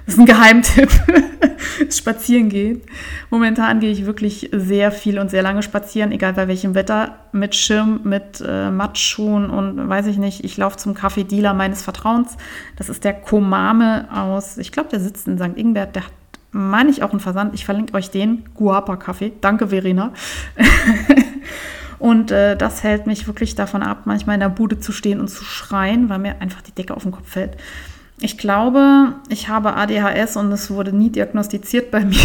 Das ist ein Geheimtipp. (laughs) spazieren gehen. Momentan gehe ich wirklich sehr viel und sehr lange spazieren, egal bei welchem Wetter, mit Schirm, mit äh, Matschschuhen und weiß ich nicht. Ich laufe zum Kaffee-Dealer meines Vertrauens. Das ist der Komame aus, ich glaube, der sitzt in St. Ingbert. Der hat meine ich auch einen Versand. Ich verlinke euch den. Guapa Kaffee. Danke, Verena. (laughs) und äh, das hält mich wirklich davon ab, manchmal in der Bude zu stehen und zu schreien, weil mir einfach die Decke auf den Kopf fällt. Ich glaube, ich habe ADHS und es wurde nie diagnostiziert bei (laughs) mir,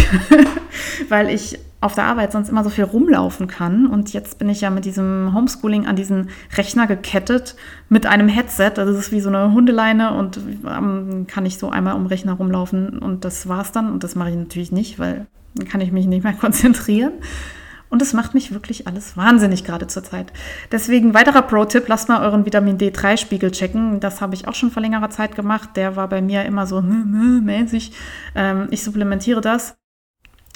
weil ich auf der Arbeit sonst immer so viel rumlaufen kann. Und jetzt bin ich ja mit diesem Homeschooling an diesen Rechner gekettet mit einem Headset. Also das ist wie so eine Hundeleine und ähm, kann ich so einmal um Rechner rumlaufen und das war's dann. Und das mache ich natürlich nicht, weil Dann kann ich mich nicht mehr (laughs) konzentrieren. Und es macht mich wirklich alles wahnsinnig gerade zur Zeit. Deswegen weiterer Pro-Tipp, lasst mal euren Vitamin D3-Spiegel checken. Das habe ich auch schon vor längerer Zeit gemacht. Der war bei mir immer so mäßig. Ähm, ich supplementiere das.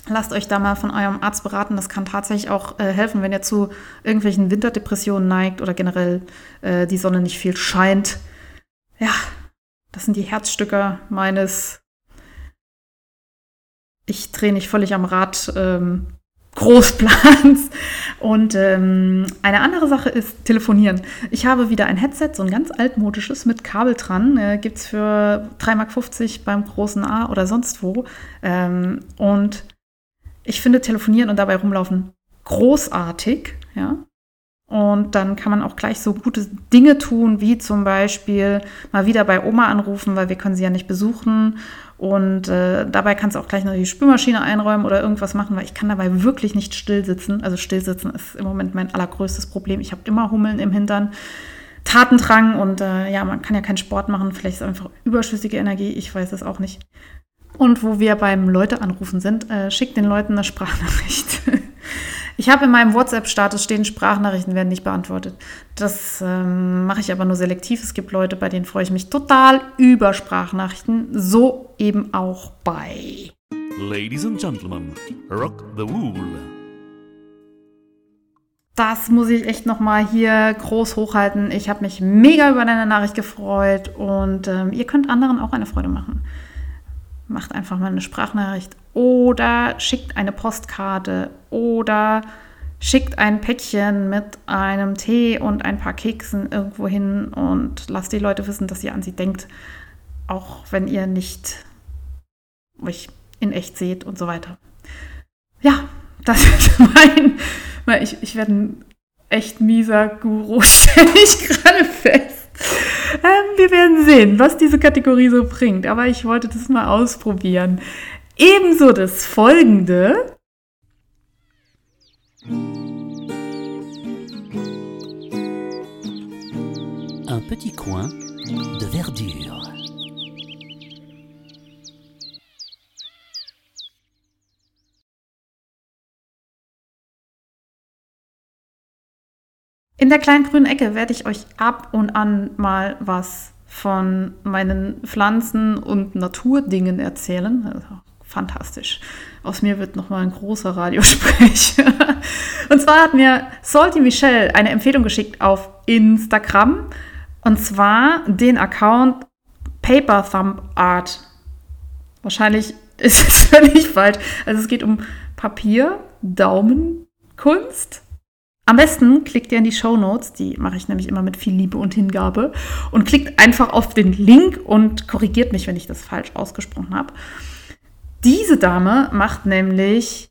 Lasst euch da mal von eurem Arzt beraten. Das kann tatsächlich auch äh, helfen, wenn ihr zu irgendwelchen Winterdepressionen neigt oder generell äh, die Sonne nicht viel scheint. Ja, das sind die Herzstücke meines Ich drehe nicht völlig am Rad ähm, Großplans. (laughs) Und ähm, eine andere Sache ist Telefonieren. Ich habe wieder ein Headset, so ein ganz altmodisches mit Kabel dran. Äh, Gibt es für 3,50 Mark beim großen A oder sonst wo. Ähm, und ich finde Telefonieren und dabei rumlaufen großartig. Ja? Und dann kann man auch gleich so gute Dinge tun, wie zum Beispiel mal wieder bei Oma anrufen, weil wir können sie ja nicht besuchen und äh, dabei kannst du auch gleich noch die Spülmaschine einräumen oder irgendwas machen, weil ich kann dabei wirklich nicht still sitzen. Also still sitzen ist im Moment mein allergrößtes Problem. Ich habe immer Hummeln im Hintern, Tatendrang und äh, ja, man kann ja keinen Sport machen. Vielleicht ist es einfach überschüssige Energie. Ich weiß es auch nicht. Und wo wir beim Leute anrufen sind, äh, schickt den Leuten eine Sprachnachricht. (laughs) Ich habe in meinem WhatsApp-Status stehen, Sprachnachrichten werden nicht beantwortet. Das ähm, mache ich aber nur selektiv. Es gibt Leute, bei denen freue ich mich total über Sprachnachrichten. So eben auch bei. Ladies and Gentlemen, rock the wool. Das muss ich echt nochmal hier groß hochhalten. Ich habe mich mega über deine Nachricht gefreut und ähm, ihr könnt anderen auch eine Freude machen macht einfach mal eine Sprachnachricht oder schickt eine Postkarte oder schickt ein Päckchen mit einem Tee und ein paar Keksen irgendwo hin und lasst die Leute wissen, dass ihr an sie denkt, auch wenn ihr nicht euch in echt seht und so weiter. Ja, das (laughs) ist mein, weil ich, ich werde ein echt mieser Guru, (laughs) stelle ich gerade fest. Ähm, wir werden sehen, was diese Kategorie so bringt. Aber ich wollte das mal ausprobieren. Ebenso das folgende. Un petit coin de verdure. In der kleinen grünen Ecke werde ich euch ab und an mal was von meinen Pflanzen und Naturdingen erzählen. Also, fantastisch. Aus mir wird nochmal ein großer Radiosprecher. (laughs) und zwar hat mir Salty Michelle eine Empfehlung geschickt auf Instagram. Und zwar den Account Paper Thumb Art. Wahrscheinlich (laughs) ist es völlig falsch. Also es geht um Papier, Daumenkunst am besten klickt ihr in die Show Notes, die mache ich nämlich immer mit viel Liebe und Hingabe, und klickt einfach auf den Link und korrigiert mich, wenn ich das falsch ausgesprochen habe. Diese Dame macht nämlich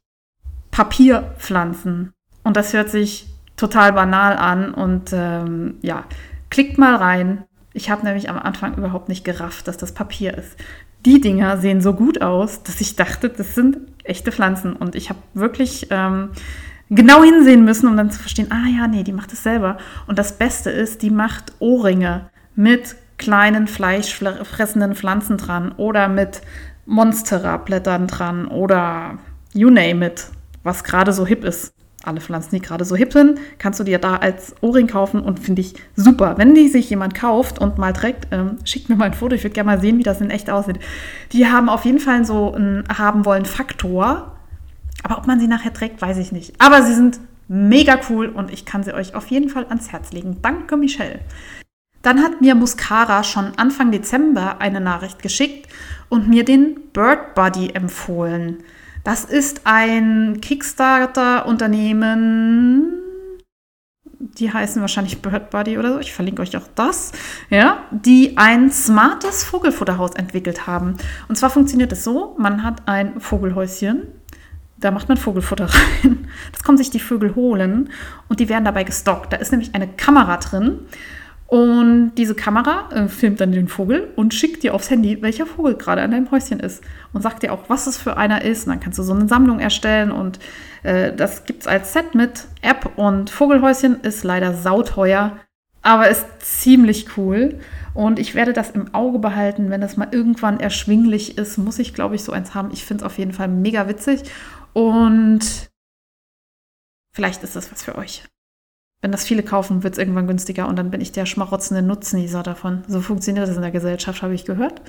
Papierpflanzen. Und das hört sich total banal an. Und ähm, ja, klickt mal rein. Ich habe nämlich am Anfang überhaupt nicht gerafft, dass das Papier ist. Die Dinger sehen so gut aus, dass ich dachte, das sind echte Pflanzen. Und ich habe wirklich ähm, genau hinsehen müssen, um dann zu verstehen, ah ja, nee, die macht es selber. Und das Beste ist, die macht Ohrringe mit kleinen fleischfressenden Pflanzen dran oder mit Monstera-Blättern dran oder you name it, was gerade so hip ist. Alle Pflanzen, die gerade so hip sind, kannst du dir da als Ohrring kaufen und finde ich super. Wenn die sich jemand kauft und mal trägt, ähm, schickt mir mal ein Foto. Ich würde gerne mal sehen, wie das in echt aussieht. Die haben auf jeden Fall so einen haben wollen Faktor aber ob man sie nachher trägt, weiß ich nicht. Aber sie sind mega cool und ich kann sie euch auf jeden Fall ans Herz legen. Danke, Michelle. Dann hat mir Muscara schon Anfang Dezember eine Nachricht geschickt und mir den Bird Buddy empfohlen. Das ist ein Kickstarter-Unternehmen. Die heißen wahrscheinlich Bird Buddy oder so. Ich verlinke euch auch das. Ja, die ein smartes Vogelfutterhaus entwickelt haben. Und zwar funktioniert es so: Man hat ein Vogelhäuschen da macht man Vogelfutter (laughs) rein. Das kommen sich die Vögel holen und die werden dabei gestockt. Da ist nämlich eine Kamera drin und diese Kamera äh, filmt dann den Vogel und schickt dir aufs Handy, welcher Vogel gerade an deinem Häuschen ist und sagt dir auch, was es für einer ist. Und dann kannst du so eine Sammlung erstellen und äh, das gibt es als Set mit App und Vogelhäuschen ist leider sauteuer, aber ist ziemlich cool. Und ich werde das im Auge behalten, wenn das mal irgendwann erschwinglich ist, muss ich, glaube ich, so eins haben. Ich finde es auf jeden Fall mega witzig. Und vielleicht ist das was für euch. Wenn das viele kaufen, wird es irgendwann günstiger und dann bin ich der schmarotzende Nutznießer davon. So funktioniert das in der Gesellschaft, habe ich gehört.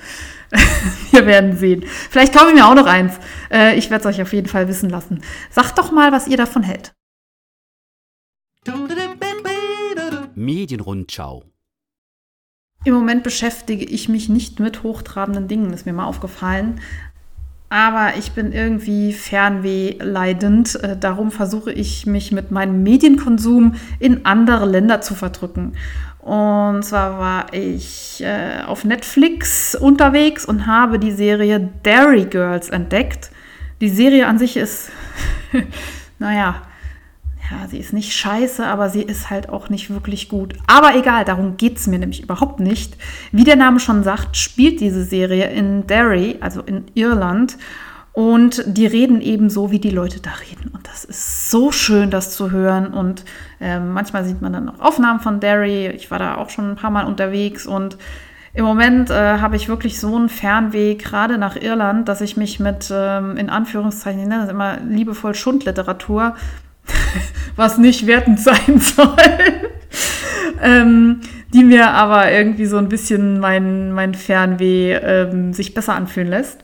(laughs) Wir werden sehen. Vielleicht kaufe ich mir auch noch eins. Äh, ich werde es euch auf jeden Fall wissen lassen. Sagt doch mal, was ihr davon hält. Medienrundschau. Im Moment beschäftige ich mich nicht mit hochtrabenden Dingen, ist mir mal aufgefallen. Aber ich bin irgendwie fernwehleidend. Äh, darum versuche ich mich mit meinem Medienkonsum in andere Länder zu verdrücken. Und zwar war ich äh, auf Netflix unterwegs und habe die Serie Dairy Girls entdeckt. Die Serie an sich ist, (laughs) naja, ja, sie ist nicht scheiße, aber sie ist halt auch nicht wirklich gut. Aber egal, darum geht es mir nämlich überhaupt nicht. Wie der Name schon sagt, spielt diese Serie in Derry, also in Irland. Und die reden eben so, wie die Leute da reden. Und das ist so schön, das zu hören. Und äh, manchmal sieht man dann auch Aufnahmen von Derry. Ich war da auch schon ein paar Mal unterwegs und im Moment äh, habe ich wirklich so einen Fernweg, gerade nach Irland, dass ich mich mit, ähm, in Anführungszeichen, ich nenne das immer liebevoll Schundliteratur, (laughs) was nicht wertend sein soll, ähm, die mir aber irgendwie so ein bisschen mein, mein Fernweh ähm, sich besser anfühlen lässt.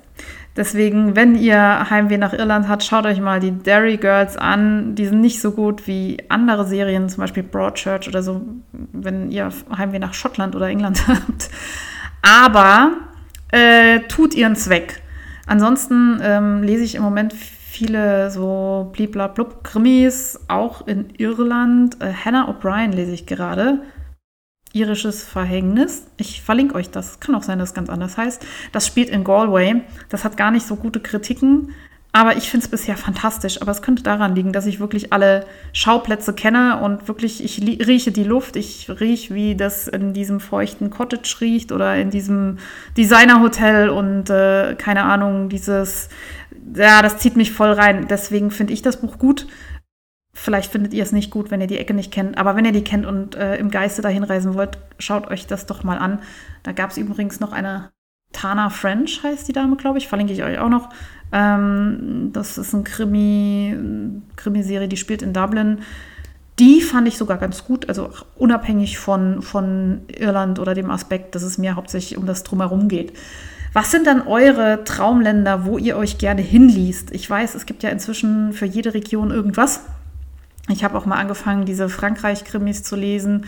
Deswegen, wenn ihr Heimweh nach Irland habt, schaut euch mal die Derry Girls an. Die sind nicht so gut wie andere Serien, zum Beispiel Broadchurch oder so, wenn ihr Heimweh nach Schottland oder England (laughs) habt. Aber äh, tut ihren Zweck. Ansonsten ähm, lese ich im Moment viele so bliblablub Krimis, auch in Irland. Äh, Hannah O'Brien lese ich gerade. Irisches Verhängnis. Ich verlinke euch das. Kann auch sein, dass es ganz anders heißt. Das spielt in Galway. Das hat gar nicht so gute Kritiken. Aber ich finde es bisher fantastisch. Aber es könnte daran liegen, dass ich wirklich alle Schauplätze kenne und wirklich, ich rieche die Luft. Ich rieche, wie das in diesem feuchten Cottage riecht oder in diesem Designerhotel und äh, keine Ahnung, dieses ja, das zieht mich voll rein. Deswegen finde ich das Buch gut. Vielleicht findet ihr es nicht gut, wenn ihr die Ecke nicht kennt. Aber wenn ihr die kennt und äh, im Geiste dahin reisen wollt, schaut euch das doch mal an. Da gab es übrigens noch eine Tana French, heißt die Dame, glaube ich. Verlinke ich euch auch noch. Ähm, das ist ein Krimi, Krimiserie, die spielt in Dublin. Die fand ich sogar ganz gut, also unabhängig von, von Irland oder dem Aspekt, dass es mir hauptsächlich um das Drumherum geht. Was sind dann eure Traumländer, wo ihr euch gerne hinliest? Ich weiß, es gibt ja inzwischen für jede Region irgendwas. Ich habe auch mal angefangen, diese Frankreich-Krimis zu lesen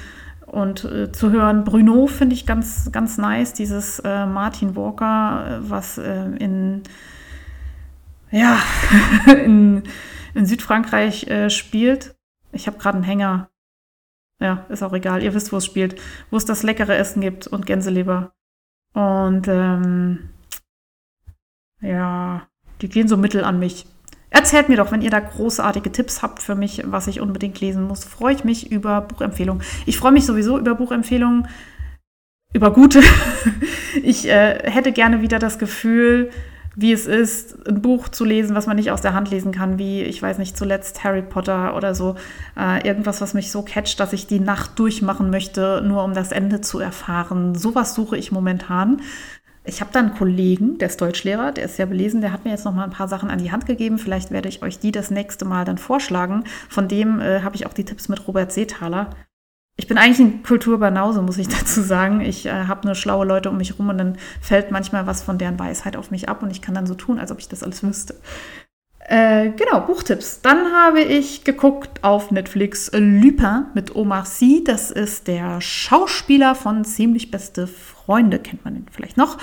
und äh, zu hören. Bruno finde ich ganz, ganz nice, dieses äh, Martin Walker, äh, was äh, in, ja, (laughs) in, in Südfrankreich äh, spielt. Ich habe gerade einen Hänger. Ja, ist auch egal. Ihr wisst, wo es spielt. Wo es das leckere Essen gibt und Gänseleber. Und ähm, ja, die gehen so mittel an mich. Erzählt mir doch, wenn ihr da großartige Tipps habt für mich, was ich unbedingt lesen muss. Freue ich mich über Buchempfehlungen. Ich freue mich sowieso über Buchempfehlungen, über gute. (laughs) ich äh, hätte gerne wieder das Gefühl, wie es ist, ein Buch zu lesen, was man nicht aus der Hand lesen kann, wie, ich weiß nicht, zuletzt Harry Potter oder so. Äh, irgendwas, was mich so catcht, dass ich die Nacht durchmachen möchte, nur um das Ende zu erfahren. Sowas suche ich momentan. Ich habe da einen Kollegen, der ist Deutschlehrer, der ist sehr belesen, der hat mir jetzt noch mal ein paar Sachen an die Hand gegeben. Vielleicht werde ich euch die das nächste Mal dann vorschlagen. Von dem äh, habe ich auch die Tipps mit Robert Seethaler. Ich bin eigentlich ein Kulturbanause, muss ich (laughs) dazu sagen. Ich äh, habe nur schlaue Leute um mich rum und dann fällt manchmal was von deren Weisheit auf mich ab und ich kann dann so tun, als ob ich das alles wüsste. Äh, genau, Buchtipps. Dann habe ich geguckt auf Netflix Lupin mit Omar Sy. Das ist der Schauspieler von Ziemlich beste Freunde, kennt man ihn vielleicht noch.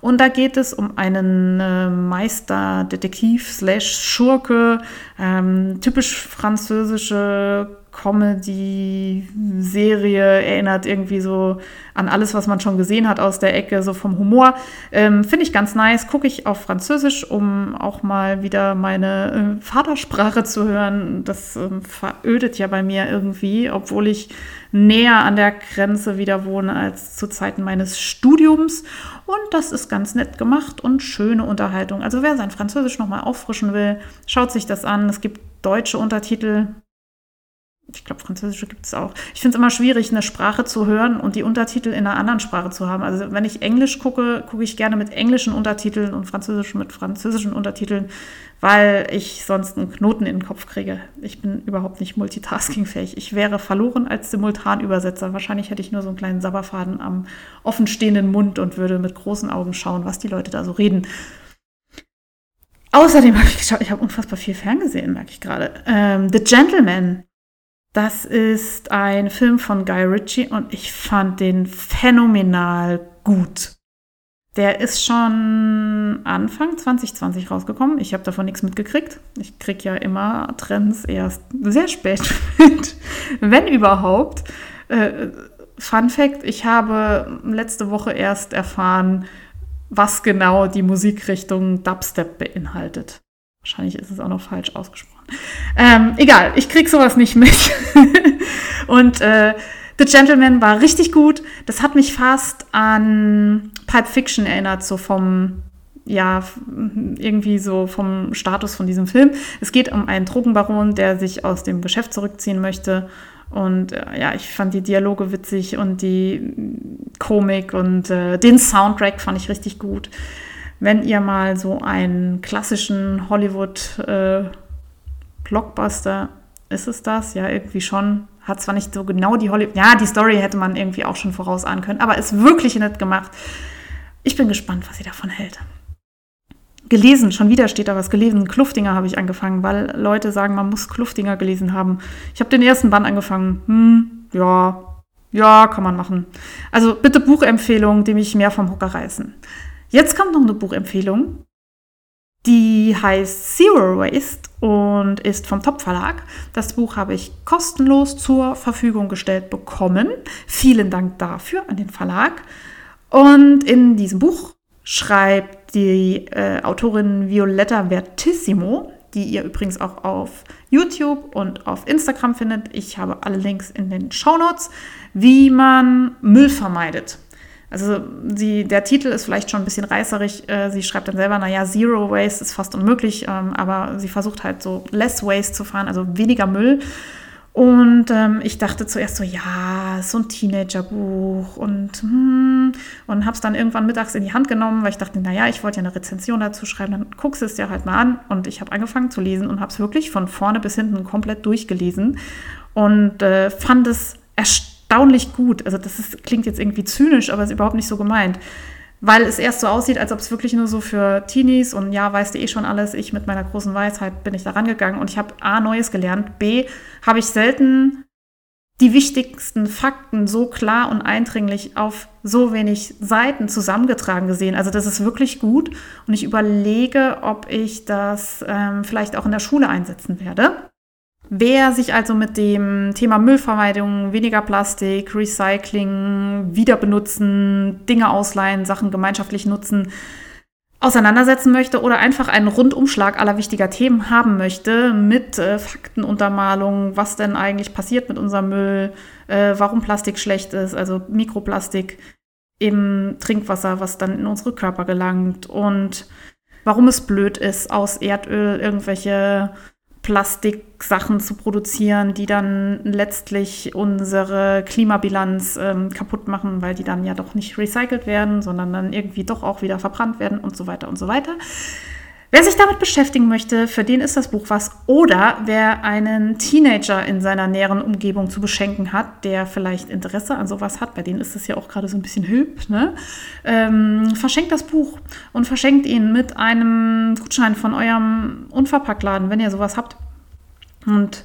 Und da geht es um einen äh, Meisterdetektiv slash Schurke, ähm, typisch französische Comedy-Serie, erinnert irgendwie so an alles, was man schon gesehen hat aus der Ecke, so vom Humor. Ähm, Finde ich ganz nice. Gucke ich auf Französisch, um auch mal wieder meine äh, Vatersprache zu hören. Das ähm, verödet ja bei mir irgendwie, obwohl ich näher an der Grenze wieder wohne als zu Zeiten meines Studiums. Und das ist ganz nett gemacht und schöne Unterhaltung. Also wer sein Französisch nochmal auffrischen will, schaut sich das an. Es gibt deutsche Untertitel ich glaube, Französische gibt es auch. Ich finde es immer schwierig, eine Sprache zu hören und die Untertitel in einer anderen Sprache zu haben. Also wenn ich Englisch gucke, gucke ich gerne mit englischen Untertiteln und Französisch mit französischen Untertiteln, weil ich sonst einen Knoten in den Kopf kriege. Ich bin überhaupt nicht multitaskingfähig. Ich wäre verloren als Simultanübersetzer. Wahrscheinlich hätte ich nur so einen kleinen Sabberfaden am offenstehenden Mund und würde mit großen Augen schauen, was die Leute da so reden. Außerdem habe ich geschaut, ich habe unfassbar viel ferngesehen, merke ich gerade. Ähm, The Gentleman das ist ein Film von Guy Ritchie und ich fand den phänomenal gut. Der ist schon Anfang 2020 rausgekommen. Ich habe davon nichts mitgekriegt. Ich kriege ja immer Trends erst sehr spät mit, wenn überhaupt. Äh, Fun Fact: Ich habe letzte Woche erst erfahren, was genau die Musikrichtung Dubstep beinhaltet. Wahrscheinlich ist es auch noch falsch ausgesprochen. Ähm, egal, ich krieg sowas nicht mit. (laughs) und äh, The Gentleman war richtig gut. Das hat mich fast an Pulp Fiction erinnert, so vom, ja, irgendwie so vom Status von diesem Film. Es geht um einen Drogenbaron, der sich aus dem Geschäft zurückziehen möchte. Und äh, ja, ich fand die Dialoge witzig und die Komik und äh, den Soundtrack fand ich richtig gut. Wenn ihr mal so einen klassischen Hollywood äh, Blockbuster ist es das? Ja, irgendwie schon. Hat zwar nicht so genau die Hollywood. Ja, die Story hätte man irgendwie auch schon vorausahnen können, aber ist wirklich nett gemacht. Ich bin gespannt, was sie davon hält. Gelesen, schon wieder steht da was gelesen. Kluftinger habe ich angefangen, weil Leute sagen, man muss Kluftinger gelesen haben. Ich habe den ersten Band angefangen. Hm, ja, ja, kann man machen. Also bitte Buchempfehlungen, die mich mehr vom Hocker reißen. Jetzt kommt noch eine Buchempfehlung. Die heißt Zero Waste und ist vom Top Verlag. Das Buch habe ich kostenlos zur Verfügung gestellt bekommen. Vielen Dank dafür an den Verlag. Und in diesem Buch schreibt die äh, Autorin Violetta Vertissimo, die ihr übrigens auch auf YouTube und auf Instagram findet. Ich habe alle Links in den Show Notes, wie man Müll vermeidet. Also sie, der Titel ist vielleicht schon ein bisschen reißerig. Äh, sie schreibt dann selber, naja, Zero Waste ist fast unmöglich, ähm, aber sie versucht halt so Less Waste zu fahren, also weniger Müll. Und ähm, ich dachte zuerst so, ja, so ein Teenagerbuch und, hm, und habe es dann irgendwann mittags in die Hand genommen, weil ich dachte, naja, ich wollte ja eine Rezension dazu schreiben, dann guckst du es dir halt mal an. Und ich habe angefangen zu lesen und habe es wirklich von vorne bis hinten komplett durchgelesen und äh, fand es erstaunlich erstaunlich gut. Also das ist, klingt jetzt irgendwie zynisch, aber ist überhaupt nicht so gemeint. Weil es erst so aussieht, als ob es wirklich nur so für Teenies und ja, weißt du eh schon alles, ich mit meiner großen Weisheit bin ich da rangegangen und ich habe A, Neues gelernt, B, habe ich selten die wichtigsten Fakten so klar und eindringlich auf so wenig Seiten zusammengetragen gesehen. Also das ist wirklich gut und ich überlege, ob ich das ähm, vielleicht auch in der Schule einsetzen werde. Wer sich also mit dem Thema Müllvermeidung, weniger Plastik, Recycling, Wiederbenutzen, Dinge ausleihen, Sachen gemeinschaftlich nutzen, auseinandersetzen möchte oder einfach einen Rundumschlag aller wichtiger Themen haben möchte mit äh, Faktenuntermalung, was denn eigentlich passiert mit unserem Müll, äh, warum Plastik schlecht ist, also Mikroplastik im Trinkwasser, was dann in unsere Körper gelangt und warum es blöd ist, aus Erdöl irgendwelche Plastiksachen zu produzieren, die dann letztlich unsere Klimabilanz ähm, kaputt machen, weil die dann ja doch nicht recycelt werden, sondern dann irgendwie doch auch wieder verbrannt werden und so weiter und so weiter. Wer sich damit beschäftigen möchte, für den ist das Buch was. Oder wer einen Teenager in seiner näheren Umgebung zu beschenken hat, der vielleicht Interesse an sowas hat, bei denen ist es ja auch gerade so ein bisschen hüb, ne? Ähm, verschenkt das Buch und verschenkt ihn mit einem Gutschein von eurem Unverpacktladen, wenn ihr sowas habt. Und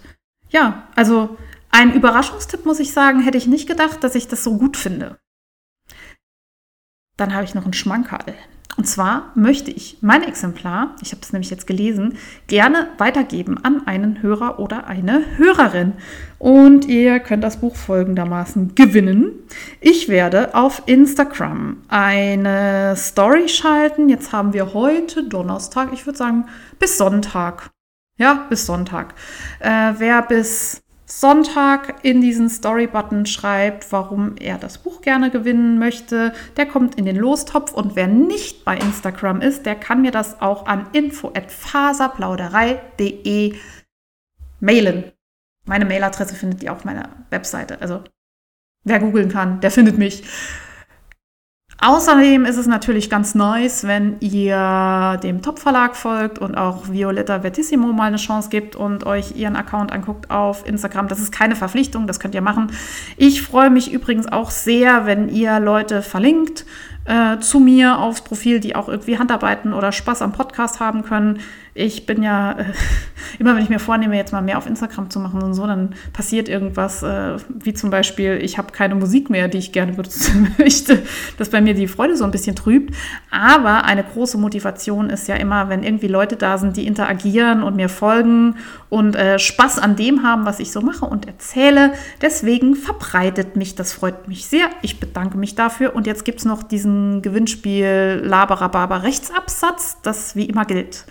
ja, also ein Überraschungstipp, muss ich sagen, hätte ich nicht gedacht, dass ich das so gut finde. Dann habe ich noch einen Schmankerl. Und zwar möchte ich mein Exemplar, ich habe das nämlich jetzt gelesen, gerne weitergeben an einen Hörer oder eine Hörerin. Und ihr könnt das Buch folgendermaßen gewinnen. Ich werde auf Instagram eine Story schalten. Jetzt haben wir heute Donnerstag, ich würde sagen bis Sonntag. Ja, bis Sonntag. Äh, wer bis Sonntag in diesen Story-Button schreibt, warum er das Buch gerne gewinnen möchte, der kommt in den Lostopf. Und wer nicht bei Instagram ist, der kann mir das auch an info@faserplauderei.de mailen. Meine Mailadresse findet ihr auf meiner Webseite. Also wer googeln kann, der findet mich. Außerdem ist es natürlich ganz nice, wenn ihr dem Top-Verlag folgt und auch Violetta Vertissimo mal eine Chance gibt und euch ihren Account anguckt auf Instagram. Das ist keine Verpflichtung, das könnt ihr machen. Ich freue mich übrigens auch sehr, wenn ihr Leute verlinkt äh, zu mir aufs Profil, die auch irgendwie Handarbeiten oder Spaß am Podcast haben können. Ich bin ja, äh, (laughs) immer wenn ich mir vornehme, jetzt mal mehr auf Instagram zu machen und so, dann passiert irgendwas, äh, wie zum Beispiel, ich habe keine Musik mehr, die ich gerne benutzen (laughs) möchte, dass bei mir die Freude so ein bisschen trübt. Aber eine große Motivation ist ja immer, wenn irgendwie Leute da sind, die interagieren und mir folgen und äh, Spaß an dem haben, was ich so mache und erzähle. Deswegen verbreitet mich, das freut mich sehr. Ich bedanke mich dafür. Und jetzt gibt es noch diesen Gewinnspiel Laberababa Rechtsabsatz, das wie immer gilt.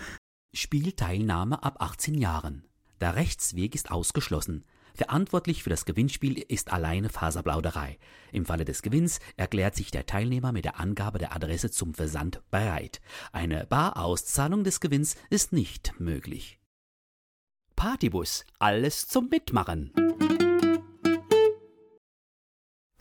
Spielteilnahme ab 18 Jahren. Der Rechtsweg ist ausgeschlossen. Verantwortlich für das Gewinnspiel ist alleine Faserplauderei. Im Falle des Gewinns erklärt sich der Teilnehmer mit der Angabe der Adresse zum Versand bereit. Eine Barauszahlung des Gewinns ist nicht möglich. Partybus, alles zum Mitmachen.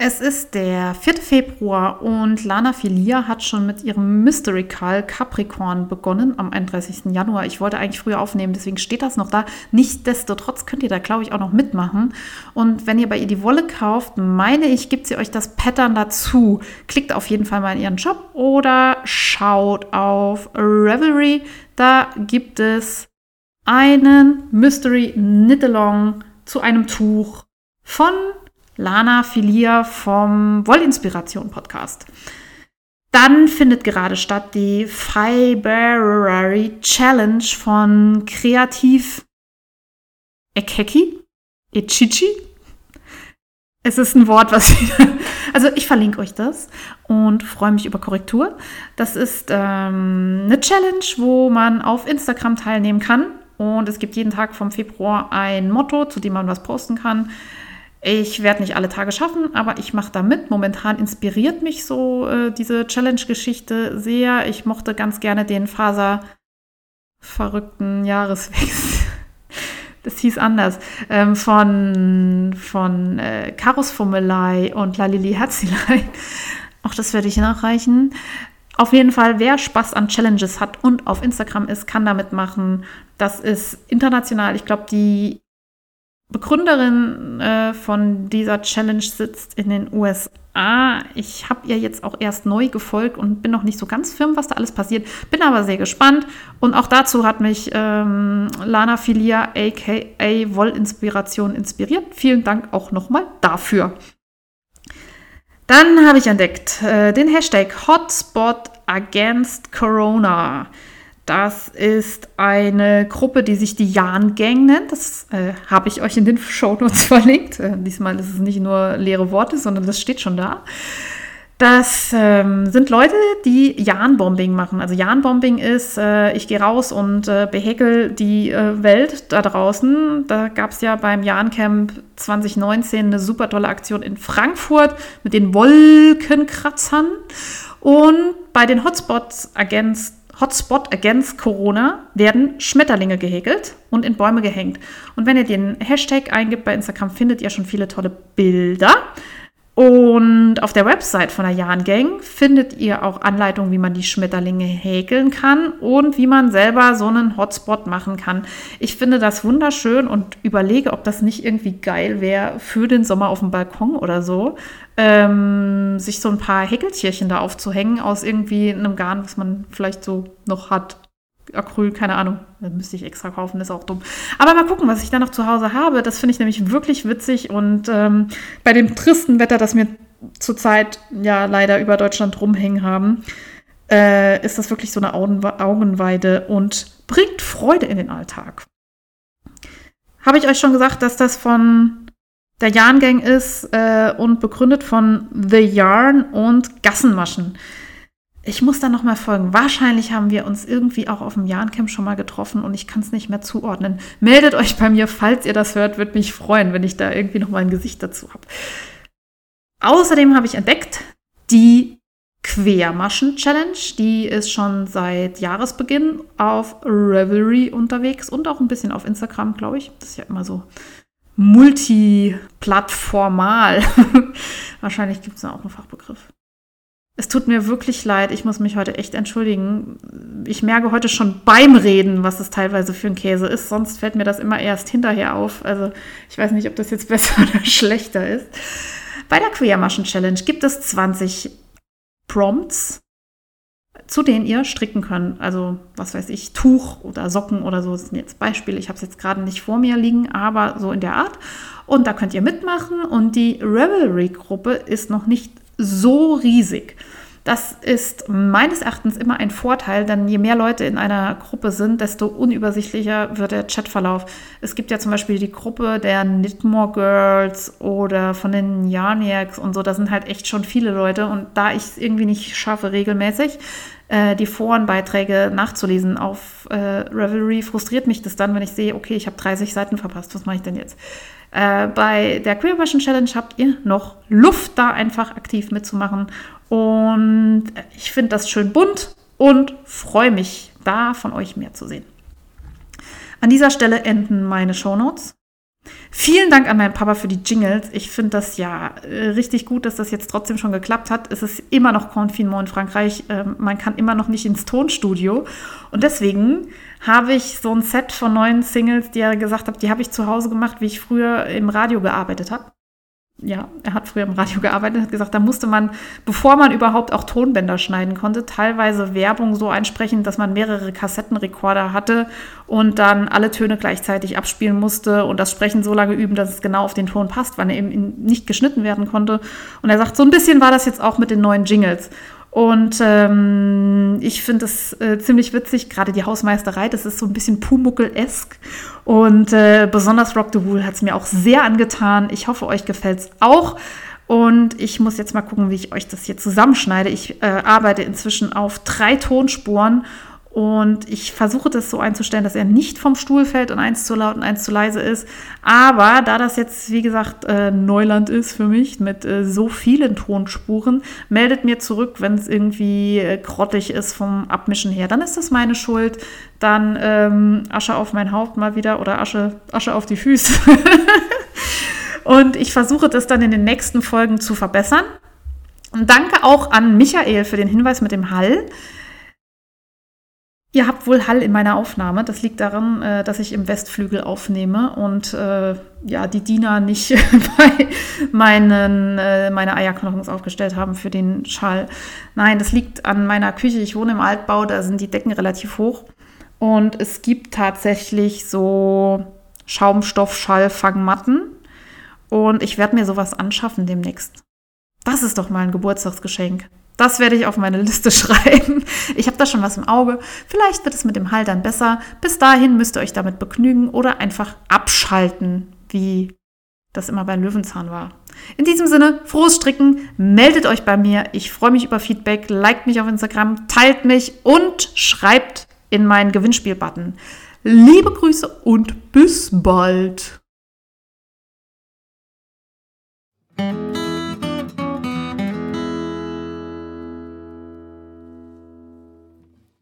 Es ist der 4. Februar und Lana Filia hat schon mit ihrem Mystery Call Capricorn begonnen am 31. Januar. Ich wollte eigentlich früher aufnehmen, deswegen steht das noch da. Nichtsdestotrotz könnt ihr da, glaube ich, auch noch mitmachen. Und wenn ihr bei ihr die Wolle kauft, meine ich, gibt sie euch das Pattern dazu. Klickt auf jeden Fall mal in ihren Shop oder schaut auf Revelry. Da gibt es einen Mystery Knit-Along zu einem Tuch von Lana Filia vom Wollinspiration Podcast. Dann findet gerade statt die February Challenge von Kreativ Ekeki, Echichi. Es ist ein Wort, was (laughs) also ich verlinke euch das und freue mich über Korrektur. Das ist ähm, eine Challenge, wo man auf Instagram teilnehmen kann und es gibt jeden Tag vom Februar ein Motto, zu dem man was posten kann. Ich werde nicht alle Tage schaffen, aber ich mache da mit. Momentan inspiriert mich so äh, diese Challenge-Geschichte sehr. Ich mochte ganz gerne den Faser verrückten Jahreswechsel. (laughs) Das hieß anders. Ähm, von von äh, Karus Fummelei und Lalili Herzilei. (laughs) Auch das werde ich nachreichen. Auf jeden Fall, wer Spaß an Challenges hat und auf Instagram ist, kann damit machen. Das ist international. Ich glaube, die Begründerin äh, von dieser Challenge sitzt in den USA. Ich habe ihr jetzt auch erst neu gefolgt und bin noch nicht so ganz firm, was da alles passiert. Bin aber sehr gespannt. Und auch dazu hat mich ähm, Lana Filia, aka Wollinspiration, inspiriert. Vielen Dank auch nochmal dafür. Dann habe ich entdeckt äh, den Hashtag Hotspot Against Corona. Das ist eine Gruppe, die sich die Jan Gang nennt. Das äh, habe ich euch in den (laughs) Show Notes verlinkt. Äh, diesmal ist es nicht nur leere Worte, sondern das steht schon da. Das ähm, sind Leute, die Jan-Bombing machen. Also Jan-Bombing ist, äh, ich gehe raus und äh, behäkel die äh, Welt da draußen. Da gab es ja beim Jan-Camp 2019 eine super tolle Aktion in Frankfurt mit den Wolkenkratzern. Und bei den Hotspots Against Hotspot Against Corona werden Schmetterlinge gehäkelt und in Bäume gehängt. Und wenn ihr den Hashtag eingibt bei Instagram, findet ihr schon viele tolle Bilder. Und auf der Website von der Jan Gang findet ihr auch Anleitungen, wie man die Schmetterlinge häkeln kann und wie man selber so einen Hotspot machen kann. Ich finde das wunderschön und überlege, ob das nicht irgendwie geil wäre für den Sommer auf dem Balkon oder so, ähm, sich so ein paar Häkeltierchen da aufzuhängen aus irgendwie einem Garn, was man vielleicht so noch hat. Acryl, keine Ahnung. Das müsste ich extra kaufen, ist auch dumm. Aber mal gucken, was ich da noch zu Hause habe. Das finde ich nämlich wirklich witzig. Und ähm, bei dem tristen Wetter, das wir zurzeit ja leider über Deutschland rumhängen haben, äh, ist das wirklich so eine Augenweide und bringt Freude in den Alltag. Habe ich euch schon gesagt, dass das von der Yarn Gang ist äh, und begründet von The Yarn und Gassenmaschen. Ich muss da nochmal folgen. Wahrscheinlich haben wir uns irgendwie auch auf dem Jahrencamp schon mal getroffen und ich kann es nicht mehr zuordnen. Meldet euch bei mir, falls ihr das hört, würde mich freuen, wenn ich da irgendwie nochmal ein Gesicht dazu habe. Außerdem habe ich entdeckt die Quermaschen-Challenge. Die ist schon seit Jahresbeginn auf Revelry unterwegs und auch ein bisschen auf Instagram, glaube ich. Das ist ja immer so multiplattformal. (laughs) Wahrscheinlich gibt es da auch einen Fachbegriff. Es tut mir wirklich leid, ich muss mich heute echt entschuldigen. Ich merke heute schon beim Reden, was es teilweise für ein Käse ist. Sonst fällt mir das immer erst hinterher auf. Also ich weiß nicht, ob das jetzt (laughs) besser oder schlechter ist. Bei der Quermaschen Challenge gibt es 20 Prompts, zu denen ihr stricken könnt. Also was weiß ich, Tuch oder Socken oder so das sind jetzt Beispiele. Ich habe es jetzt gerade nicht vor mir liegen, aber so in der Art. Und da könnt ihr mitmachen. Und die Revelry-Gruppe ist noch nicht so riesig. Das ist meines Erachtens immer ein Vorteil, denn je mehr Leute in einer Gruppe sind, desto unübersichtlicher wird der Chatverlauf. Es gibt ja zum Beispiel die Gruppe der Knitmore Girls oder von den Yarniacs und so, da sind halt echt schon viele Leute und da ich es irgendwie nicht schaffe, regelmäßig äh, die Forenbeiträge nachzulesen auf äh, Revelry, frustriert mich das dann, wenn ich sehe, okay, ich habe 30 Seiten verpasst, was mache ich denn jetzt? Äh, bei der Queer Version Challenge habt ihr noch Luft, da einfach aktiv mitzumachen. Und ich finde das schön bunt und freue mich, da von euch mehr zu sehen. An dieser Stelle enden meine Shownotes. Vielen Dank an meinen Papa für die Jingles. Ich finde das ja äh, richtig gut, dass das jetzt trotzdem schon geklappt hat. Es ist immer noch Confinement in Frankreich. Ähm, man kann immer noch nicht ins Tonstudio. Und deswegen habe ich so ein Set von neuen Singles, die er gesagt hat, die habe ich zu Hause gemacht, wie ich früher im Radio gearbeitet habe ja, er hat früher im Radio gearbeitet, hat gesagt, da musste man, bevor man überhaupt auch Tonbänder schneiden konnte, teilweise Werbung so einsprechen, dass man mehrere Kassettenrekorder hatte und dann alle Töne gleichzeitig abspielen musste und das Sprechen so lange üben, dass es genau auf den Ton passt, weil er eben nicht geschnitten werden konnte. Und er sagt, so ein bisschen war das jetzt auch mit den neuen Jingles. Und ähm, ich finde es äh, ziemlich witzig, gerade die Hausmeisterei, das ist so ein bisschen Pumuckel-esk. Und äh, besonders Rock the Wool hat es mir auch sehr angetan. Ich hoffe, euch gefällt es auch. Und ich muss jetzt mal gucken, wie ich euch das hier zusammenschneide. Ich äh, arbeite inzwischen auf drei Tonspuren und ich versuche das so einzustellen, dass er nicht vom Stuhl fällt und eins zu laut und eins zu leise ist. Aber da das jetzt, wie gesagt, äh, Neuland ist für mich mit äh, so vielen Tonspuren, meldet mir zurück, wenn es irgendwie äh, grottig ist vom Abmischen her. Dann ist das meine Schuld. Dann ähm, Asche auf mein Haupt mal wieder oder Asche, Asche auf die Füße. (laughs) und ich versuche das dann in den nächsten Folgen zu verbessern. Und danke auch an Michael für den Hinweis mit dem Hall. Ihr habt wohl Hall in meiner Aufnahme. Das liegt daran, äh, dass ich im Westflügel aufnehme und äh, ja, die Diener nicht (laughs) bei meinen, äh, meine Eierknochens aufgestellt haben für den Schall. Nein, das liegt an meiner Küche. Ich wohne im Altbau, da sind die Decken relativ hoch. Und es gibt tatsächlich so Schaumstoff-Schallfangmatten. Und ich werde mir sowas anschaffen demnächst. Das ist doch mal ein Geburtstagsgeschenk. Das werde ich auf meine Liste (laughs) schreiben. Ich habe da schon was im Auge. Vielleicht wird es mit dem Hall besser. Bis dahin müsst ihr euch damit begnügen oder einfach abschalten, wie das immer bei Löwenzahn war. In diesem Sinne, frohes Stricken, meldet euch bei mir. Ich freue mich über Feedback, liked mich auf Instagram, teilt mich und schreibt in meinen Gewinnspiel-Button. Liebe Grüße und bis bald.